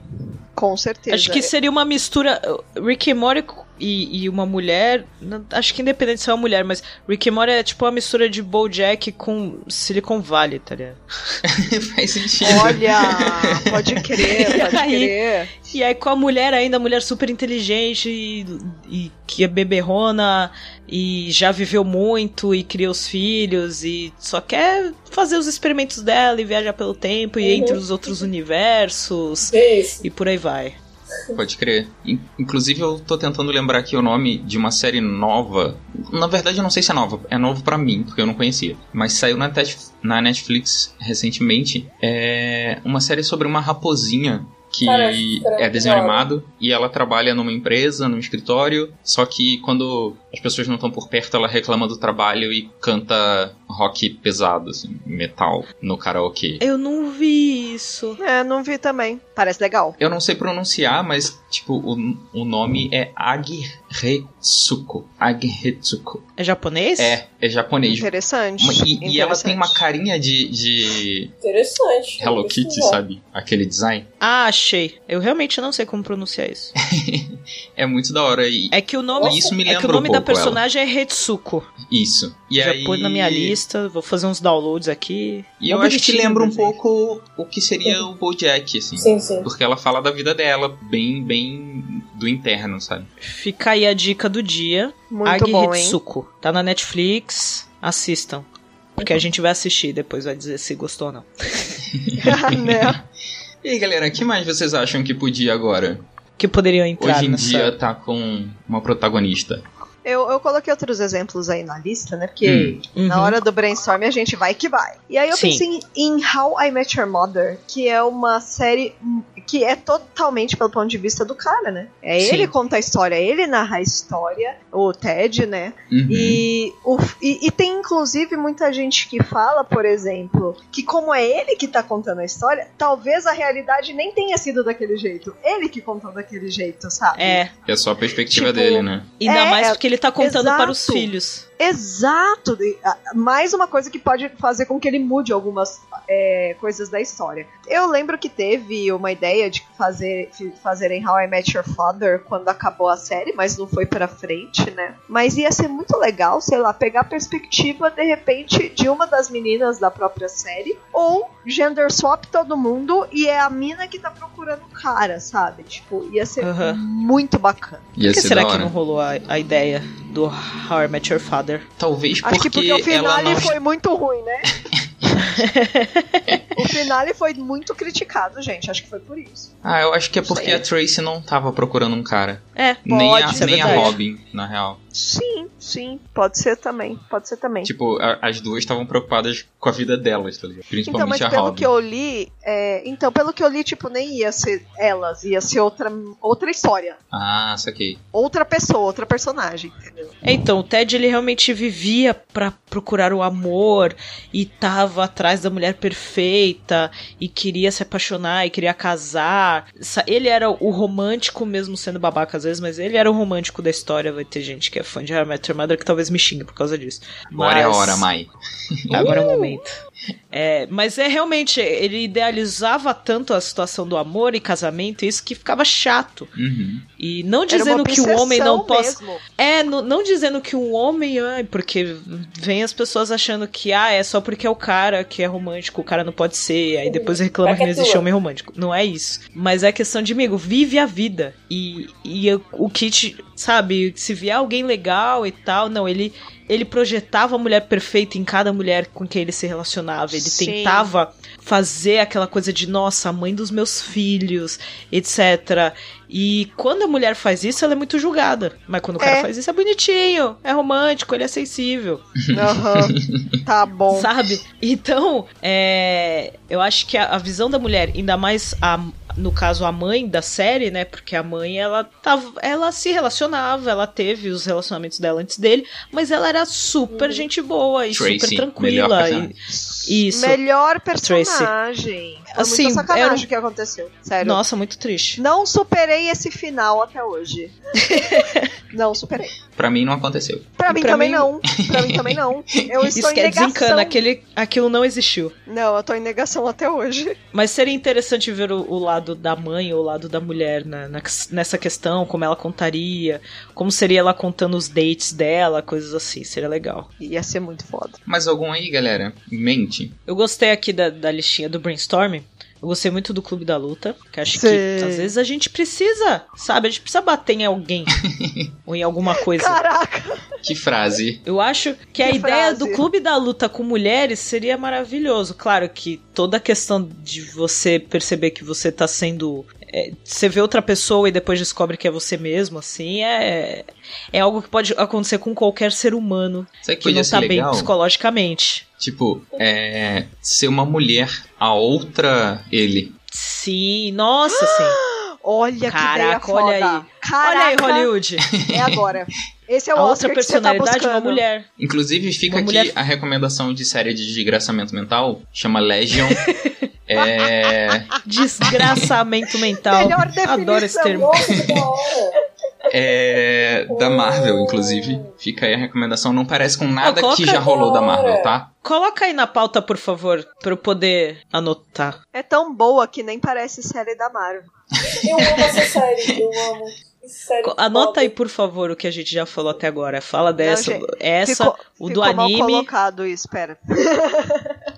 [SPEAKER 3] Com certeza.
[SPEAKER 2] Acho que seria uma mistura. Rick e Morty e, e uma mulher. não- Acho que independente se é uma mulher, mas Rick e Morty é tipo uma mistura de Bojack com Silicon Valley, tá ligado?
[SPEAKER 1] Faz sentido.
[SPEAKER 3] Olha, pode crer, pode
[SPEAKER 2] Aí-
[SPEAKER 3] crer.
[SPEAKER 2] E aí com a mulher ainda, a mulher super inteligente e, e que é beberrona e já viveu muito e criou os filhos e só quer fazer os experimentos dela e viajar pelo tempo e
[SPEAKER 4] Uhum.
[SPEAKER 2] entre os outros universos
[SPEAKER 4] Isso.
[SPEAKER 2] e por aí vai.
[SPEAKER 1] Pode crer. In- Inclusive, eu tô tentando lembrar aqui o nome de uma série nova. Na verdade, eu não sei se é nova. É novo pra mim, porque eu não conhecia. Mas saiu na Netflix recentemente. É uma série sobre uma raposinha que é desenho animado e ela trabalha numa empresa, num escritório. Só que quando as pessoas não estão por perto, ela reclama do trabalho e canta rock pesado, assim, metal, no karaokê.
[SPEAKER 2] Eu não vi isso.
[SPEAKER 3] É, não vi também. Parece legal.
[SPEAKER 1] Eu não sei pronunciar, mas, tipo, o, o nome é Agretsuko. Agretsuko.
[SPEAKER 2] É japonês?
[SPEAKER 1] É, é japonês.
[SPEAKER 3] Interessante.
[SPEAKER 1] E, e ela tem uma
[SPEAKER 3] Interessante.
[SPEAKER 1] carinha de, de
[SPEAKER 4] Interessante.
[SPEAKER 1] Hello Kitty, sabe? Aquele design.
[SPEAKER 2] Ah, achei. Eu realmente não sei como pronunciar isso.
[SPEAKER 1] É muito da hora. E
[SPEAKER 2] É que o nome,
[SPEAKER 1] isso me
[SPEAKER 2] é que o nome
[SPEAKER 1] um
[SPEAKER 2] da
[SPEAKER 1] pouco ela.
[SPEAKER 2] personagem é Retsuko.
[SPEAKER 1] Isso. E
[SPEAKER 2] Já
[SPEAKER 1] aí...
[SPEAKER 2] pôs na minha lista, vou fazer uns downloads aqui.
[SPEAKER 1] E eu acho que lembra um pouco o que seria o Bojack, assim.
[SPEAKER 4] Sim, sim.
[SPEAKER 1] Porque ela fala da vida dela, bem, bem do interno, sabe?
[SPEAKER 2] Fica aí a dica do dia.
[SPEAKER 3] Muito
[SPEAKER 2] Agi
[SPEAKER 3] bom, hein?
[SPEAKER 2] Hitsuko. Tá na Netflix. Assistam. Porque a gente vai assistir, depois vai dizer se gostou ou não.
[SPEAKER 3] né?
[SPEAKER 1] E aí, galera, o que mais vocês acham que podia agora?
[SPEAKER 2] Que poderiam entrar
[SPEAKER 1] Hoje em
[SPEAKER 2] nessa...
[SPEAKER 1] dia tá com uma protagonista.
[SPEAKER 3] Eu, eu coloquei outros exemplos aí na lista, né? Porque
[SPEAKER 1] Hum.
[SPEAKER 3] na
[SPEAKER 2] Uhum.
[SPEAKER 3] hora do brainstorm a gente vai que vai. E aí eu
[SPEAKER 2] Sim.
[SPEAKER 3] pensei em How I Met Your Mother, que é uma série que é totalmente pelo ponto de vista do cara, né? É
[SPEAKER 2] Sim.
[SPEAKER 3] ele conta a história, ele narra a história, o Ted, né?
[SPEAKER 1] Uhum.
[SPEAKER 3] E, o, e, e tem inclusive muita gente que fala, por exemplo, que como é ele que tá contando a história, talvez a realidade nem tenha sido daquele jeito. Ele que contou daquele jeito, sabe?
[SPEAKER 2] É,
[SPEAKER 1] É só a perspectiva
[SPEAKER 3] Tipo,
[SPEAKER 1] dele, né?
[SPEAKER 2] ainda
[SPEAKER 3] É,
[SPEAKER 2] mais porque ele tá contando
[SPEAKER 3] exato.
[SPEAKER 2] para os filhos.
[SPEAKER 3] Exato! Ah, Mais uma coisa que pode fazer com que ele mude algumas é, coisas da história. Eu lembro que teve uma ideia de fazer fazerem How I Met Your Father quando acabou a série, mas não foi pra frente, né? Mas ia ser muito legal, sei lá, pegar a perspectiva de repente de uma das meninas da própria série, ou gender swap todo mundo e é a mina que tá procurando o cara, sabe? Tipo, ia ser muito bacana.
[SPEAKER 1] Ia
[SPEAKER 2] Por que
[SPEAKER 1] ser
[SPEAKER 2] será que não rolou a, a ideia do How I Met Your Father?
[SPEAKER 1] Talvez
[SPEAKER 3] Acho que
[SPEAKER 1] porque,
[SPEAKER 3] porque o
[SPEAKER 1] ela
[SPEAKER 3] finale
[SPEAKER 1] não...
[SPEAKER 3] foi muito ruim, né? o finale foi muito criticado, gente. Acho que foi por isso.
[SPEAKER 1] Ah, eu acho que é porque
[SPEAKER 3] Sei.
[SPEAKER 1] a Tracy não tava procurando um cara.
[SPEAKER 2] É,
[SPEAKER 1] nem a,
[SPEAKER 3] ser
[SPEAKER 1] nem a. Robin, na real.
[SPEAKER 3] Sim, sim. Pode ser também. Pode ser também.
[SPEAKER 1] Tipo, a- as duas estavam preocupadas com a vida delas, tá ligado?
[SPEAKER 3] então,
[SPEAKER 1] Principalmente
[SPEAKER 3] mas
[SPEAKER 1] a
[SPEAKER 3] pelo
[SPEAKER 1] Robin.
[SPEAKER 3] que eu li, é, então pelo que eu li, tipo, nem ia ser elas, ia ser outra, outra história,
[SPEAKER 1] Ah, saquei.
[SPEAKER 3] outra pessoa, outra personagem, entendeu?
[SPEAKER 2] Então, o Ted ele realmente vivia pra procurar o amor e tava atrás da mulher perfeita e queria se apaixonar e queria casar. Sa- Ele era o romântico, mesmo sendo babaca às vezes, mas ele era o romântico da história. Vai ter gente que é fã de How I Met Your Mother que talvez me xingue por causa disso.
[SPEAKER 1] Agora é a
[SPEAKER 2] Mas-
[SPEAKER 1] hora, Mai.
[SPEAKER 2] Agora é o momento. É, mas é realmente, ele idealizava tanto a situação do amor e casamento, isso que ficava chato.
[SPEAKER 1] Uhum.
[SPEAKER 2] E não dizendo que o homem não possa.
[SPEAKER 3] mesmo.
[SPEAKER 2] É, no- não dizendo que um homem, ai, porque vem as pessoas achando que, ah, é só porque é o cara que é romântico, o cara não pode ser, aí depois reclama que
[SPEAKER 4] que
[SPEAKER 2] não
[SPEAKER 4] é
[SPEAKER 2] existe homem romântico. Não é isso. Mas é questão de, amigo, vive a vida. E, e o Kit, sabe, se vier alguém legal e tal, não, ele. Ele projetava a mulher perfeita em cada mulher com quem ele se relacionava. Ele
[SPEAKER 3] Sim.
[SPEAKER 2] tentava fazer aquela coisa de, nossa, a mãe dos meus filhos, etc. E quando a mulher faz isso, ela é muito julgada. Mas quando o cara
[SPEAKER 3] É.
[SPEAKER 2] faz isso, é bonitinho, é romântico, ele é sensível,
[SPEAKER 3] Aham. Tá bom.
[SPEAKER 2] sabe? Então, é, eu acho que a, a visão da mulher, ainda mais a, no caso a mãe da série, né? Porque a mãe, ela tava, ela se relacionava, ela teve os relacionamentos dela antes dele, mas ela era super gente boa e
[SPEAKER 1] Tracy,
[SPEAKER 2] super tranquila. E, isso.
[SPEAKER 3] Melhor
[SPEAKER 2] Tracy.
[SPEAKER 3] personagem. Foi
[SPEAKER 2] Assim,
[SPEAKER 3] muita sacanagem
[SPEAKER 2] era
[SPEAKER 3] o que aconteceu. Sério.
[SPEAKER 2] Nossa, muito triste.
[SPEAKER 3] Não superei esse final até hoje. não superei.
[SPEAKER 1] Pra mim não aconteceu.
[SPEAKER 3] Pra mim
[SPEAKER 2] Pra
[SPEAKER 3] também
[SPEAKER 2] mim-
[SPEAKER 3] não. Pra mim também não. Eu estou
[SPEAKER 2] Isso
[SPEAKER 3] em
[SPEAKER 2] que é
[SPEAKER 3] negação.
[SPEAKER 2] desencana, aquele, aquilo não existiu.
[SPEAKER 3] Não, eu tô em negação até hoje.
[SPEAKER 2] Mas seria interessante ver o, o lado da mãe ou o lado da mulher na- na- nessa questão, como ela contaria, como seria ela contando os dates dela, coisas assim, seria legal.
[SPEAKER 3] Ia ser muito foda.
[SPEAKER 1] Mais algum aí, galera? Em mente?
[SPEAKER 2] Eu gostei aqui da, da listinha do brainstorming. Eu gostei muito do Clube da Luta, que acho
[SPEAKER 3] Sim.
[SPEAKER 2] que às vezes a gente precisa, sabe? A gente precisa bater em alguém ou em alguma coisa.
[SPEAKER 3] Caraca!
[SPEAKER 1] Que frase.
[SPEAKER 2] Eu acho que, a
[SPEAKER 3] Que
[SPEAKER 2] ideia
[SPEAKER 3] frase.
[SPEAKER 2] do clube da luta com mulheres seria maravilhoso. Claro que toda a questão de você perceber que você tá sendo. é, você vê outra pessoa e depois descobre que é você mesmo, assim, é, é algo que pode acontecer com qualquer ser humano
[SPEAKER 1] Sabe que
[SPEAKER 2] que não tá bem
[SPEAKER 1] legal?
[SPEAKER 2] psicologicamente.
[SPEAKER 1] Tipo, é. Ser uma mulher, a outra ele.
[SPEAKER 2] Sim, nossa, sim.
[SPEAKER 3] Olha que ideia
[SPEAKER 2] Caraca,
[SPEAKER 3] foda.
[SPEAKER 2] olha aí.
[SPEAKER 3] Caraca,
[SPEAKER 2] Olha aí, Hollywood.
[SPEAKER 3] É agora. Esse é o
[SPEAKER 2] A
[SPEAKER 3] Oscar
[SPEAKER 2] outra
[SPEAKER 3] que tá
[SPEAKER 2] personalidade é uma mulher.
[SPEAKER 1] Inclusive, fica
[SPEAKER 2] Uma
[SPEAKER 1] aqui
[SPEAKER 2] mulher-
[SPEAKER 1] a recomendação de série de desgraçamento mental, chama Legion. é,
[SPEAKER 2] Desgraçamento mental.
[SPEAKER 3] Melhor definição.
[SPEAKER 2] Adoro esse termo.
[SPEAKER 1] É da Marvel, inclusive. Fica aí a recomendação. Não parece com nada que já rolou da Marvel,
[SPEAKER 4] agora.
[SPEAKER 1] tá?
[SPEAKER 2] Coloca aí na pauta, por favor, pra eu poder anotar.
[SPEAKER 3] É tão boa que nem parece série da Marvel.
[SPEAKER 4] Eu amo essa série, eu amo. Série
[SPEAKER 2] Co- Anota
[SPEAKER 4] foda.
[SPEAKER 2] aí, por favor, o que a gente já falou até agora. Fala dessa,
[SPEAKER 3] gente,
[SPEAKER 2] essa,
[SPEAKER 3] ficou,
[SPEAKER 2] o do
[SPEAKER 3] ficou mal
[SPEAKER 2] anime.
[SPEAKER 3] colocado isso, pera.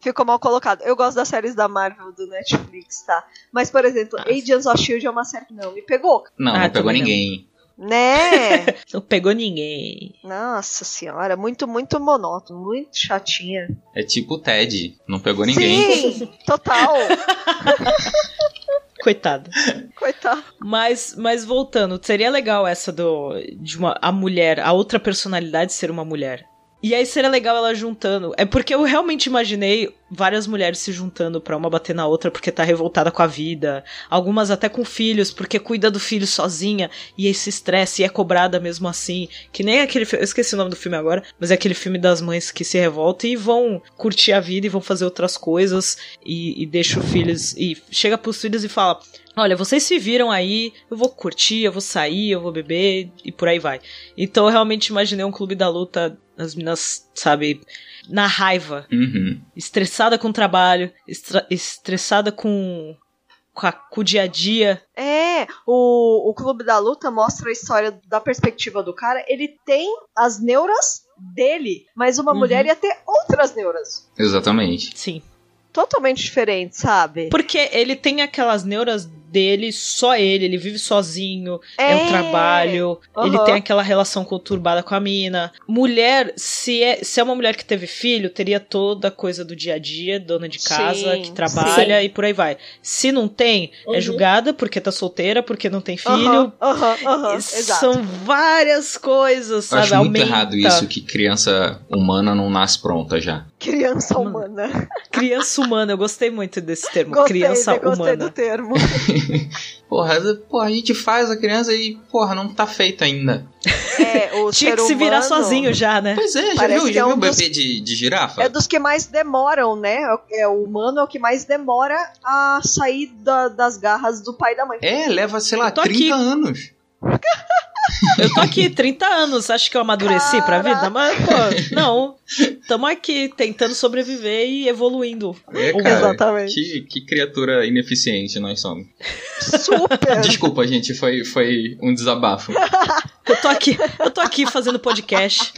[SPEAKER 3] ficou mal colocado. Eu gosto das séries da Marvel do Netflix, tá? Mas, por exemplo,
[SPEAKER 2] Ah.
[SPEAKER 3] Agents of S.H.I.E.L.D. é uma série que não me pegou.
[SPEAKER 1] Não,
[SPEAKER 2] Ah,
[SPEAKER 1] não pegou
[SPEAKER 2] não.
[SPEAKER 1] ninguém.
[SPEAKER 3] Né?
[SPEAKER 2] Não pegou ninguém.
[SPEAKER 3] Nossa senhora, muito, muito monótono, muito chatinha.
[SPEAKER 1] É tipo o Ted. Não pegou ninguém.
[SPEAKER 3] Sim, total.
[SPEAKER 2] Coitada.
[SPEAKER 3] Coitado.
[SPEAKER 2] Mas, mas voltando, seria legal essa do de uma a mulher, a outra personalidade ser uma mulher. E aí seria legal ela juntando. É porque eu realmente imaginei várias mulheres se juntando pra uma bater na outra porque tá revoltada com a vida. Algumas até com filhos, porque cuida do filho sozinha e aí se estressa e é cobrada mesmo assim. Que nem aquele. Eu esqueci o nome do filme agora, mas é aquele filme das mães que se revoltam e vão curtir a vida e vão fazer outras coisas e, e deixa os filhos. E chega pros filhos e fala: Olha, vocês se viram aí, eu vou curtir, eu vou sair, eu vou beber e por aí vai. Então eu realmente imaginei um clube da luta, as meninas, sabe, na raiva,
[SPEAKER 1] Uhum.
[SPEAKER 2] estressada com o trabalho, estressada com, com, a- com o dia a dia.
[SPEAKER 3] É, o, o Clube da Luta mostra a história da perspectiva do cara. Ele tem as neuras dele, mas uma
[SPEAKER 2] Uhum.
[SPEAKER 3] mulher ia ter outras neuras.
[SPEAKER 1] Exatamente.
[SPEAKER 2] Sim.
[SPEAKER 3] Totalmente diferentes, sabe?
[SPEAKER 2] Porque ele tem aquelas neuras dele, só ele, ele vive sozinho, é,
[SPEAKER 3] É.
[SPEAKER 2] o trabalho, ele
[SPEAKER 3] Aham.
[SPEAKER 2] tem aquela relação conturbada com a mina. Mulher, se é, se é uma mulher que teve filho, teria toda a coisa do dia a dia, dona de casa,
[SPEAKER 3] Sim,
[SPEAKER 2] que trabalha
[SPEAKER 4] sim.
[SPEAKER 2] e por aí vai. Se não tem, é
[SPEAKER 4] Uhum.
[SPEAKER 2] julgada porque tá solteira, porque não tem filho.
[SPEAKER 3] Exato.
[SPEAKER 2] São várias coisas,
[SPEAKER 1] Eu
[SPEAKER 2] sabe?
[SPEAKER 1] acho muito errado isso que criança humana não nasce pronta já.
[SPEAKER 3] Criança
[SPEAKER 2] Mano,
[SPEAKER 3] humana.
[SPEAKER 2] Criança humana, eu gostei muito desse termo.
[SPEAKER 3] Gostei,
[SPEAKER 2] criança
[SPEAKER 3] gostei
[SPEAKER 2] humana.
[SPEAKER 3] do termo.
[SPEAKER 1] Porra, porra, a gente faz a criança e, porra, não tá feito ainda.
[SPEAKER 3] É, o
[SPEAKER 2] Tinha que se virar
[SPEAKER 3] humano
[SPEAKER 2] sozinho já, né?
[SPEAKER 1] Pois é, já
[SPEAKER 3] Parece
[SPEAKER 1] viu, já
[SPEAKER 3] é
[SPEAKER 1] viu
[SPEAKER 3] um
[SPEAKER 1] o
[SPEAKER 3] dos-
[SPEAKER 1] bebê de, de girafa?
[SPEAKER 3] É dos que mais demoram, né? É o humano é o que mais demora a sair da- das garras do pai e da mãe.
[SPEAKER 1] É, leva, sei lá,
[SPEAKER 2] Eu tô
[SPEAKER 1] 30
[SPEAKER 2] aqui.
[SPEAKER 1] anos.
[SPEAKER 2] Eu tô aqui 30 anos, acho que eu amadureci pra vida, mas, pô, não. Tamo aqui tentando sobreviver e evoluindo.
[SPEAKER 1] É, cara,
[SPEAKER 3] Exatamente.
[SPEAKER 1] Que, que criatura ineficiente nós somos.
[SPEAKER 3] Super!
[SPEAKER 1] Desculpa, gente, foi, foi um desabafo.
[SPEAKER 2] Eu tô aqui, eu tô aqui fazendo podcast.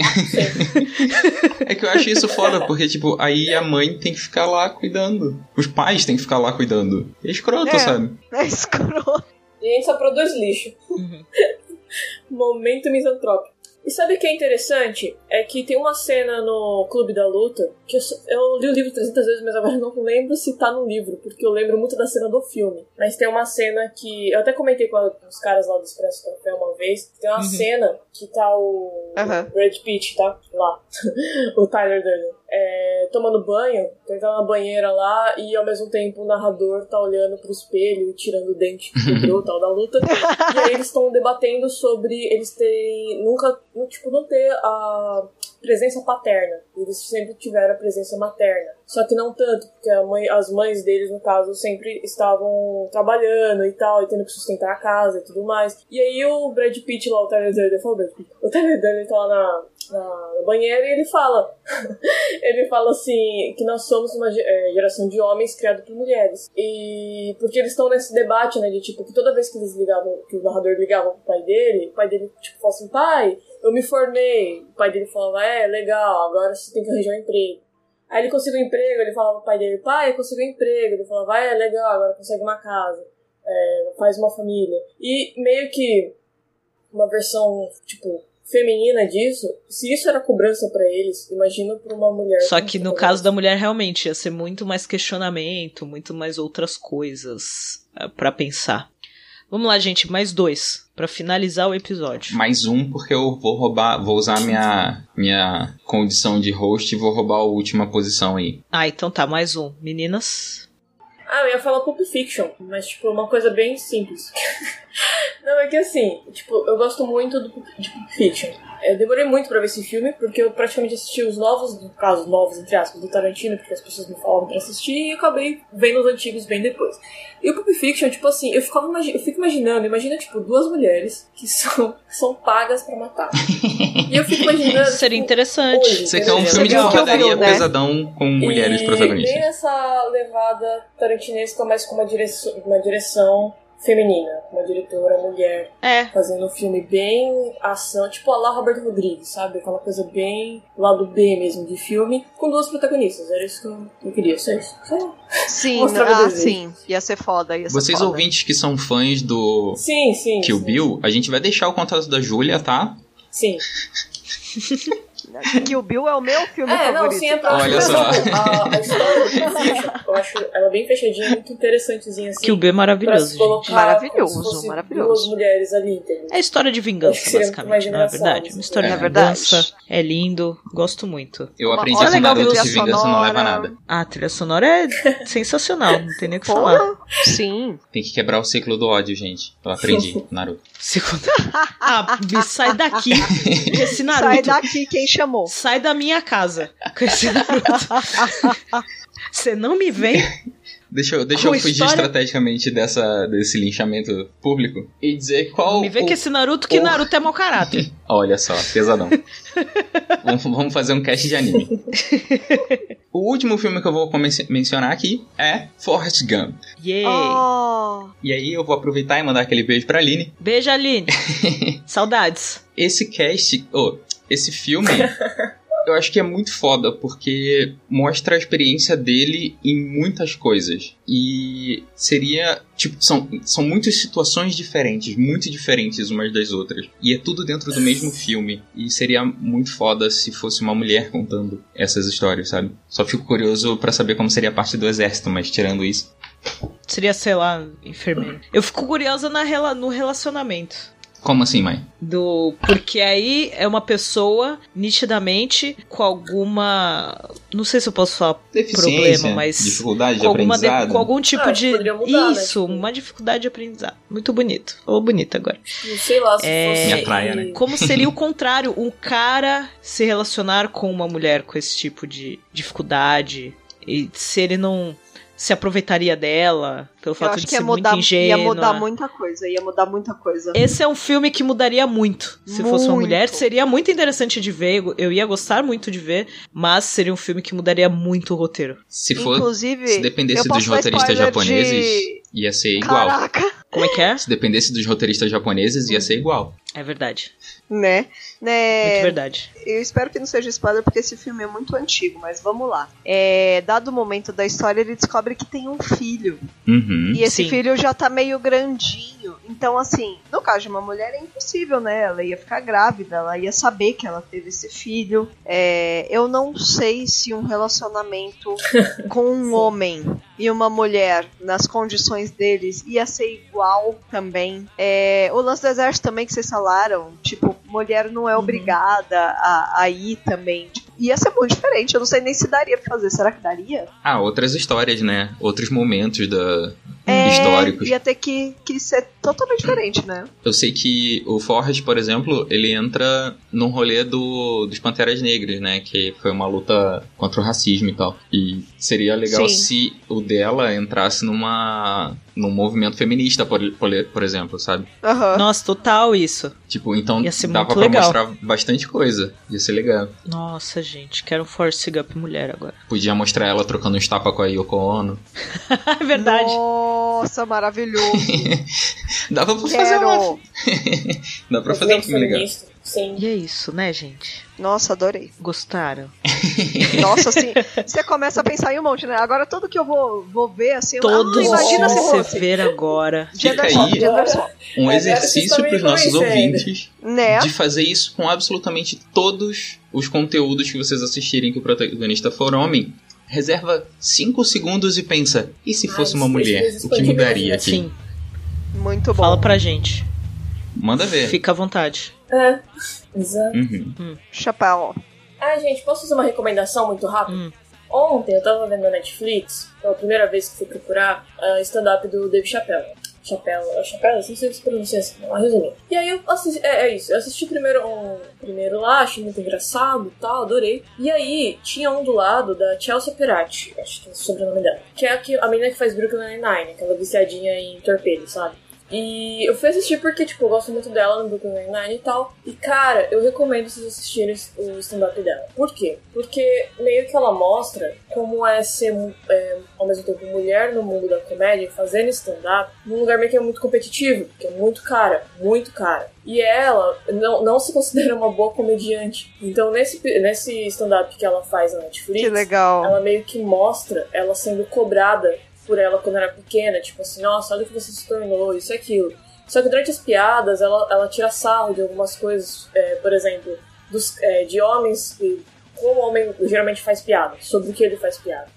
[SPEAKER 1] É que eu acho isso foda, porque, tipo, aí a mãe tem que ficar lá cuidando. Os pais têm que ficar lá cuidando. É escroto,
[SPEAKER 3] É.
[SPEAKER 1] sabe?
[SPEAKER 3] É escroto.
[SPEAKER 4] E a gente só produz lixo.
[SPEAKER 2] Uhum.
[SPEAKER 4] Momento misantrópico. E sabe o que é interessante? É que tem uma cena no Clube da Luta, que eu, eu li o livro 300 vezes, mas agora não lembro se tá no livro, porque eu lembro muito da cena do filme. Mas tem uma cena que. Eu até comentei com a- os caras lá do Expresso Café uma vez. Tem uma
[SPEAKER 2] Uhum.
[SPEAKER 4] cena que tá o
[SPEAKER 3] Aham.
[SPEAKER 4] Brad Pitt, tá? Lá. o Tyler Durden. É, tomando banho, então ele tá na banheira lá e ao mesmo tempo o narrador tá olhando pro espelho e tirando o dente que quebrou, tal, da luta. E aí eles estão debatendo sobre eles terem nunca, tipo, não ter a presença paterna. Eles sempre tiveram a presença materna. Só que não tanto, porque a mãe, as mães deles, no caso, sempre estavam trabalhando e tal, e tendo que sustentar a casa e tudo mais. E aí o Brad Pitt lá, o Tyler Durden, fala o Brad Pitt, o Tyler Durden tá lá na, na, banheira e ele fala, ele fala assim, que nós somos uma é, geração de homens criados por mulheres. E porque eles estão nesse debate, né, de tipo, que toda vez que eles ligavam, que o narrador ligava pro pai dele, o pai dele, tipo, falava assim, pai, eu me formei. O pai dele falava, é, legal, agora você tem que arranjar um emprego. Aí ele conseguiu um emprego, ele falava pro pai dele, pai, eu consegui um emprego. Ele falava, é, legal, agora consegue uma casa, é, faz uma família. E meio que uma versão, tipo, feminina disso, se isso era cobrança pra eles, imagina pra uma mulher.
[SPEAKER 2] Só que no
[SPEAKER 4] cobrança.
[SPEAKER 2] caso da mulher, realmente, ia ser muito mais questionamento, muito mais outras coisas eh, pra pensar. Vamos lá, gente, mais dois, pra finalizar o episódio.
[SPEAKER 1] Mais um, porque eu vou roubar, vou usar minha, minha condição de host e vou roubar a última posição aí.
[SPEAKER 2] Ah, então tá, mais um. Meninas?
[SPEAKER 4] Ah, eu ia falar Pulp Fiction, mas, tipo, uma coisa bem simples. Não, é que assim, tipo, eu gosto muito do, Pulp- de Pulp Fiction. Eu demorei muito pra ver esse filme, porque eu praticamente assisti os novos, no caso, novos, entre aspas, do Tarantino, porque as pessoas me falavam pra assistir, e acabei vendo os antigos bem depois. E o Pulp Fiction, tipo assim, eu, ficava, eu fico imaginando, imagina, tipo, duas mulheres que são, são pagas pra matar. E eu fico imaginando.
[SPEAKER 2] Seria
[SPEAKER 4] tipo,
[SPEAKER 2] interessante.
[SPEAKER 4] hoje,
[SPEAKER 1] Você quer um filme de porradaria
[SPEAKER 3] né?
[SPEAKER 1] pesadão com mulheres
[SPEAKER 4] e
[SPEAKER 1] protagonistas.
[SPEAKER 4] Nem essa levada tarantinesca, mas com uma direção, uma direção feminina, uma diretora mulher,
[SPEAKER 2] É,
[SPEAKER 4] fazendo um filme bem ação, tipo a lá Roberto Rodrigues, sabe? Aquela coisa bem lado B mesmo de filme, com duas protagonistas. Era isso que eu, eu queria, só isso. Só-
[SPEAKER 3] Sim, ah, sim. Ia ser foda, ia ser
[SPEAKER 1] Vocês
[SPEAKER 3] foda.
[SPEAKER 1] ouvintes que são fãs do
[SPEAKER 4] Sim, sim.
[SPEAKER 1] Kill
[SPEAKER 4] sim.
[SPEAKER 1] Bill, a gente vai deixar o contato da Júlia, tá?
[SPEAKER 4] Sim.
[SPEAKER 3] Kill Bill é o meu filme
[SPEAKER 4] É, não,
[SPEAKER 3] favorito.
[SPEAKER 4] sim, é pra
[SPEAKER 1] Olha
[SPEAKER 4] mas,
[SPEAKER 1] só.
[SPEAKER 4] tipo, a, a história eu acho ela bem fechadinha, muito interessantezinha, assim.
[SPEAKER 2] que o B é maravilhoso, gente.
[SPEAKER 3] Maravilhoso, maravilhoso.
[SPEAKER 4] Duas mulheres ali, entendeu?
[SPEAKER 2] É história de vingança,
[SPEAKER 4] que
[SPEAKER 2] basicamente, não é verdade? Uma história
[SPEAKER 1] É
[SPEAKER 2] de
[SPEAKER 3] verdade.
[SPEAKER 2] vingança. É lindo, gosto muito.
[SPEAKER 1] Eu
[SPEAKER 3] Uma-
[SPEAKER 1] aprendi
[SPEAKER 3] olha
[SPEAKER 1] que
[SPEAKER 3] legal,
[SPEAKER 1] de vingança não leva a
[SPEAKER 3] sonora.
[SPEAKER 1] nada.
[SPEAKER 2] Ah, a trilha sonora é sensacional, não tem nem o que falar.
[SPEAKER 3] Sim.
[SPEAKER 1] Tem que quebrar o ciclo do ódio, gente. Eu aprendi, Naruto.
[SPEAKER 2] Segundo. Ah, sai daqui esse Naruto.
[SPEAKER 3] Sai daqui quem chamou.
[SPEAKER 2] Sai da minha casa com esse Naruto. Você não me vem
[SPEAKER 1] Deixa eu, deixa eu fugir
[SPEAKER 2] história-
[SPEAKER 1] estrategicamente dessa, desse linchamento público e dizer qual.
[SPEAKER 2] me vê
[SPEAKER 1] o-
[SPEAKER 2] com esse Naruto, que
[SPEAKER 1] o-
[SPEAKER 2] Naruto é mau caráter.
[SPEAKER 1] Olha só, pesadão. vamos, vamos fazer um cast de anime. o último filme que eu vou mencionar aqui é Forrest Gump.
[SPEAKER 2] Yay!
[SPEAKER 3] Oh,
[SPEAKER 1] E aí eu vou aproveitar e mandar aquele beijo pra Aline.
[SPEAKER 2] Beijo, Aline. Saudades.
[SPEAKER 1] Esse cast, oh, esse filme, eu acho que é muito foda, porque mostra a experiência dele em muitas coisas. E seria, tipo, são, são muitas situações diferentes, muito diferentes umas das outras. E é tudo dentro do mesmo filme. E seria muito foda se fosse uma mulher contando essas histórias, sabe? Só fico curioso pra saber como seria a parte do exército, mas tirando isso.
[SPEAKER 2] Seria, sei lá, enfermeiro. Eu fico curiosa na rela- no relacionamento.
[SPEAKER 1] Como assim, mãe?
[SPEAKER 2] Do. Porque aí é uma pessoa, nitidamente, com alguma. Não sei se eu posso falar problema, mas.
[SPEAKER 1] dificuldade de
[SPEAKER 2] com, alguma de-
[SPEAKER 1] aprendizado.
[SPEAKER 2] com algum tipo
[SPEAKER 4] Ah,
[SPEAKER 2] de.
[SPEAKER 4] mudar, né?
[SPEAKER 2] Isso,
[SPEAKER 4] Tipo-
[SPEAKER 2] uma dificuldade de aprendizado. Muito bonito. Ou bonito agora.
[SPEAKER 4] Não sei lá se
[SPEAKER 2] É,
[SPEAKER 4] fosse.
[SPEAKER 1] Minha praia, né?
[SPEAKER 2] Como seria o contrário, um cara se relacionar com uma mulher com esse tipo de dificuldade e se ele não se aproveitaria dela, pelo
[SPEAKER 3] Eu
[SPEAKER 2] fato
[SPEAKER 3] acho
[SPEAKER 2] de ser
[SPEAKER 3] mudar,
[SPEAKER 2] muito ingênua.
[SPEAKER 3] ia mudar muita coisa, ia mudar muita coisa.
[SPEAKER 2] Esse é um filme que mudaria muito. Se fosse uma
[SPEAKER 3] Muito.
[SPEAKER 2] mulher, seria muito interessante de ver. Eu ia gostar muito de ver, mas seria um filme que mudaria muito o roteiro.
[SPEAKER 1] Se for,
[SPEAKER 3] Inclusive,
[SPEAKER 1] se dependesse dos roteiristas japoneses,
[SPEAKER 3] de-
[SPEAKER 1] ia ser igual.
[SPEAKER 3] Caraca,
[SPEAKER 2] Como é que é?
[SPEAKER 1] Se dependesse dos roteiristas japoneses, ia ser igual.
[SPEAKER 2] É verdade.
[SPEAKER 3] Né? né?
[SPEAKER 2] Muito verdade.
[SPEAKER 3] Eu espero que não seja spoiler, porque esse filme é muito antigo, mas vamos lá. É, dado o momento da história, ele descobre que tem um filho.
[SPEAKER 1] Uhum.
[SPEAKER 3] E esse
[SPEAKER 2] Sim.
[SPEAKER 3] filho já tá meio grandinho. Então, assim, no caso de uma mulher é impossível, né? Ela ia ficar grávida, ela ia saber que ela teve esse filho. É, eu não sei se um relacionamento com um homem e uma mulher, nas condições deles, ia ser igual também. É, o lance do exército também que vocês falaram, tipo, mulher não é obrigada a, a ir também. Tipo, ia ser muito diferente. Eu não sei nem se daria pra fazer. Será que daria?
[SPEAKER 1] Ah, outras histórias, né? Outros momentos da...
[SPEAKER 3] É,
[SPEAKER 1] históricos.
[SPEAKER 3] Ia ter que, que ser totalmente diferente, né?
[SPEAKER 1] Eu sei que o Forrest, por exemplo, ele entra num rolê do, dos Panteras Negras, né? Que foi uma luta contra o racismo e tal. E seria legal
[SPEAKER 3] Sim.
[SPEAKER 1] se o dela entrasse numa num movimento feminista, por, por, por exemplo, sabe?
[SPEAKER 2] Nossa, total isso.
[SPEAKER 1] Tipo, então
[SPEAKER 2] Ia ser
[SPEAKER 1] dava
[SPEAKER 2] muito
[SPEAKER 1] pra
[SPEAKER 2] legal.
[SPEAKER 1] mostrar bastante coisa. Ia ser legal.
[SPEAKER 2] Nossa, gente, quero um Force Gump mulher agora.
[SPEAKER 1] Podia mostrar ela trocando uns tapas com a Yoko Ono.
[SPEAKER 2] é verdade.
[SPEAKER 3] Nossa, maravilhoso.
[SPEAKER 1] Dava pra fazer uma...
[SPEAKER 3] Quero.
[SPEAKER 1] Dá pra fazer um filme legal.
[SPEAKER 4] Sim.
[SPEAKER 2] E é isso, né, gente?
[SPEAKER 3] Nossa, adorei.
[SPEAKER 2] Gostaram?
[SPEAKER 3] Nossa, assim, você começa a pensar em um monte, né? Agora tudo que eu vou, vou ver, assim, eu-
[SPEAKER 2] Todos
[SPEAKER 3] ah,
[SPEAKER 2] os
[SPEAKER 3] imagina se
[SPEAKER 2] você
[SPEAKER 3] fosse.
[SPEAKER 2] ver agora.
[SPEAKER 1] Fica aí. Um exercício
[SPEAKER 4] estão me
[SPEAKER 1] nossos
[SPEAKER 4] convencendo.
[SPEAKER 1] ouvintes.
[SPEAKER 3] Né?
[SPEAKER 1] de fazer isso com absolutamente todos os conteúdos que vocês assistirem que o protagonista for homem. Reserva 5 segundos e pensa: e se
[SPEAKER 4] Ai,
[SPEAKER 1] fosse uma mulher? O que mudaria aqui?
[SPEAKER 2] Sim,
[SPEAKER 3] Muito bom.
[SPEAKER 2] fala pra gente.
[SPEAKER 1] Manda ver.
[SPEAKER 2] Fica à vontade.
[SPEAKER 4] É. Exato.
[SPEAKER 1] Uhum.
[SPEAKER 3] Chapéu.
[SPEAKER 4] Ah, gente, posso fazer uma recomendação muito rápida?
[SPEAKER 2] Hum.
[SPEAKER 4] Ontem eu tava vendo na Netflix, pela primeira vez que fui procurar, a stand-up do Dave Chappelle. Chappelle, é Chappelle, não sei se pronuncia assim, mas resumindo. E aí eu assisti, é, é isso, eu assisti primeiro um primeiro lá, achei muito engraçado e tal, adorei. E aí tinha um do lado da Chelsea Peratti, acho que é o sobrenome dela, que é a, que, a menina que faz Brooklyn Nine-Nine, aquela viciadinha em torpedo, sabe? E eu fui assistir porque, tipo, eu gosto muito dela no Brooklyn Nine-Nine e tal. E, cara, eu recomendo vocês assistirem o stand-up dela. Por quê? Porque meio que ela mostra como é ser, é, ao mesmo tempo, mulher no mundo da comédia, fazendo stand-up, num lugar meio que é muito competitivo, porque é muito cara, muito cara. E ela não, não se considera uma boa comediante. Então, nesse, nesse stand-up que ela faz na Netflix,
[SPEAKER 3] Que legal.
[SPEAKER 4] ela meio que mostra ela sendo cobrada por ela quando era pequena, tipo assim, nossa, olha o que você se tornou, isso e aquilo. Só que durante as piadas, ela, ela tira sarro de algumas coisas, é, por exemplo, dos, é, de homens que, como o homem geralmente faz piada, sobre o que ele faz piada.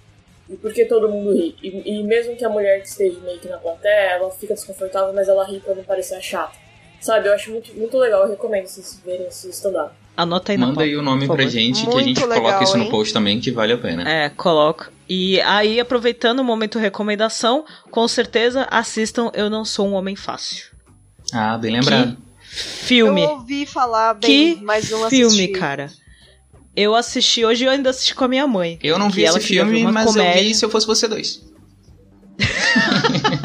[SPEAKER 4] E por que todo mundo ri. E, e mesmo que a mulher que esteja meio que na plateia, ela fica desconfortável, mas ela ri pra não parecer chata. Sabe, eu acho muito, muito legal, eu recomendo vocês verem esse stand-up.
[SPEAKER 2] Anota aí na
[SPEAKER 1] Manda
[SPEAKER 2] pauta,
[SPEAKER 1] aí o nome pra gente que a
[SPEAKER 3] Muito
[SPEAKER 1] gente
[SPEAKER 3] legal,
[SPEAKER 1] coloca isso
[SPEAKER 3] hein?
[SPEAKER 1] no post também, que vale a pena.
[SPEAKER 2] É, coloca. E aí, aproveitando o momento recomendação, com certeza assistam Eu Não Sou um Homem Fácil.
[SPEAKER 1] Ah, bem lembrado.
[SPEAKER 2] Filme.
[SPEAKER 3] Eu ouvi falar bem,
[SPEAKER 2] Que
[SPEAKER 3] mas não
[SPEAKER 2] filme,
[SPEAKER 3] assisti.
[SPEAKER 2] cara. Eu assisti, hoje eu ainda assisti com a minha mãe.
[SPEAKER 1] Eu não vi
[SPEAKER 2] que
[SPEAKER 1] esse filme, mas eu
[SPEAKER 2] comédia.
[SPEAKER 1] vi se eu fosse você dois.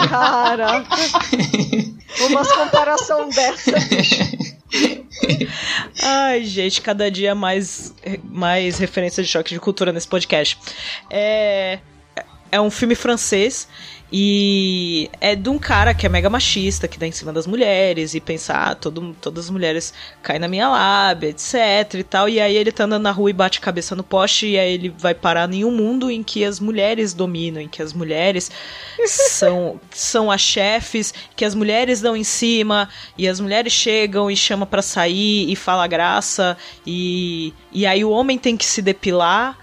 [SPEAKER 3] Caraca. Umas comparação dessa.
[SPEAKER 2] Ai, gente, cada dia mais, mais referência de choque de cultura nesse podcast. É, é um filme francês e é de um cara que é mega machista, que dá em cima das mulheres e pensa, ah, todo, todas as mulheres caem na minha lábia, etc e tal. E aí ele tá andando na rua e bate cabeça no poste e aí ele vai parar em um mundo em que as mulheres dominam, em que as mulheres são, são as chefes, que as mulheres dão em cima e as mulheres chegam e chama pra sair e fala graça e, e aí o homem tem que se depilar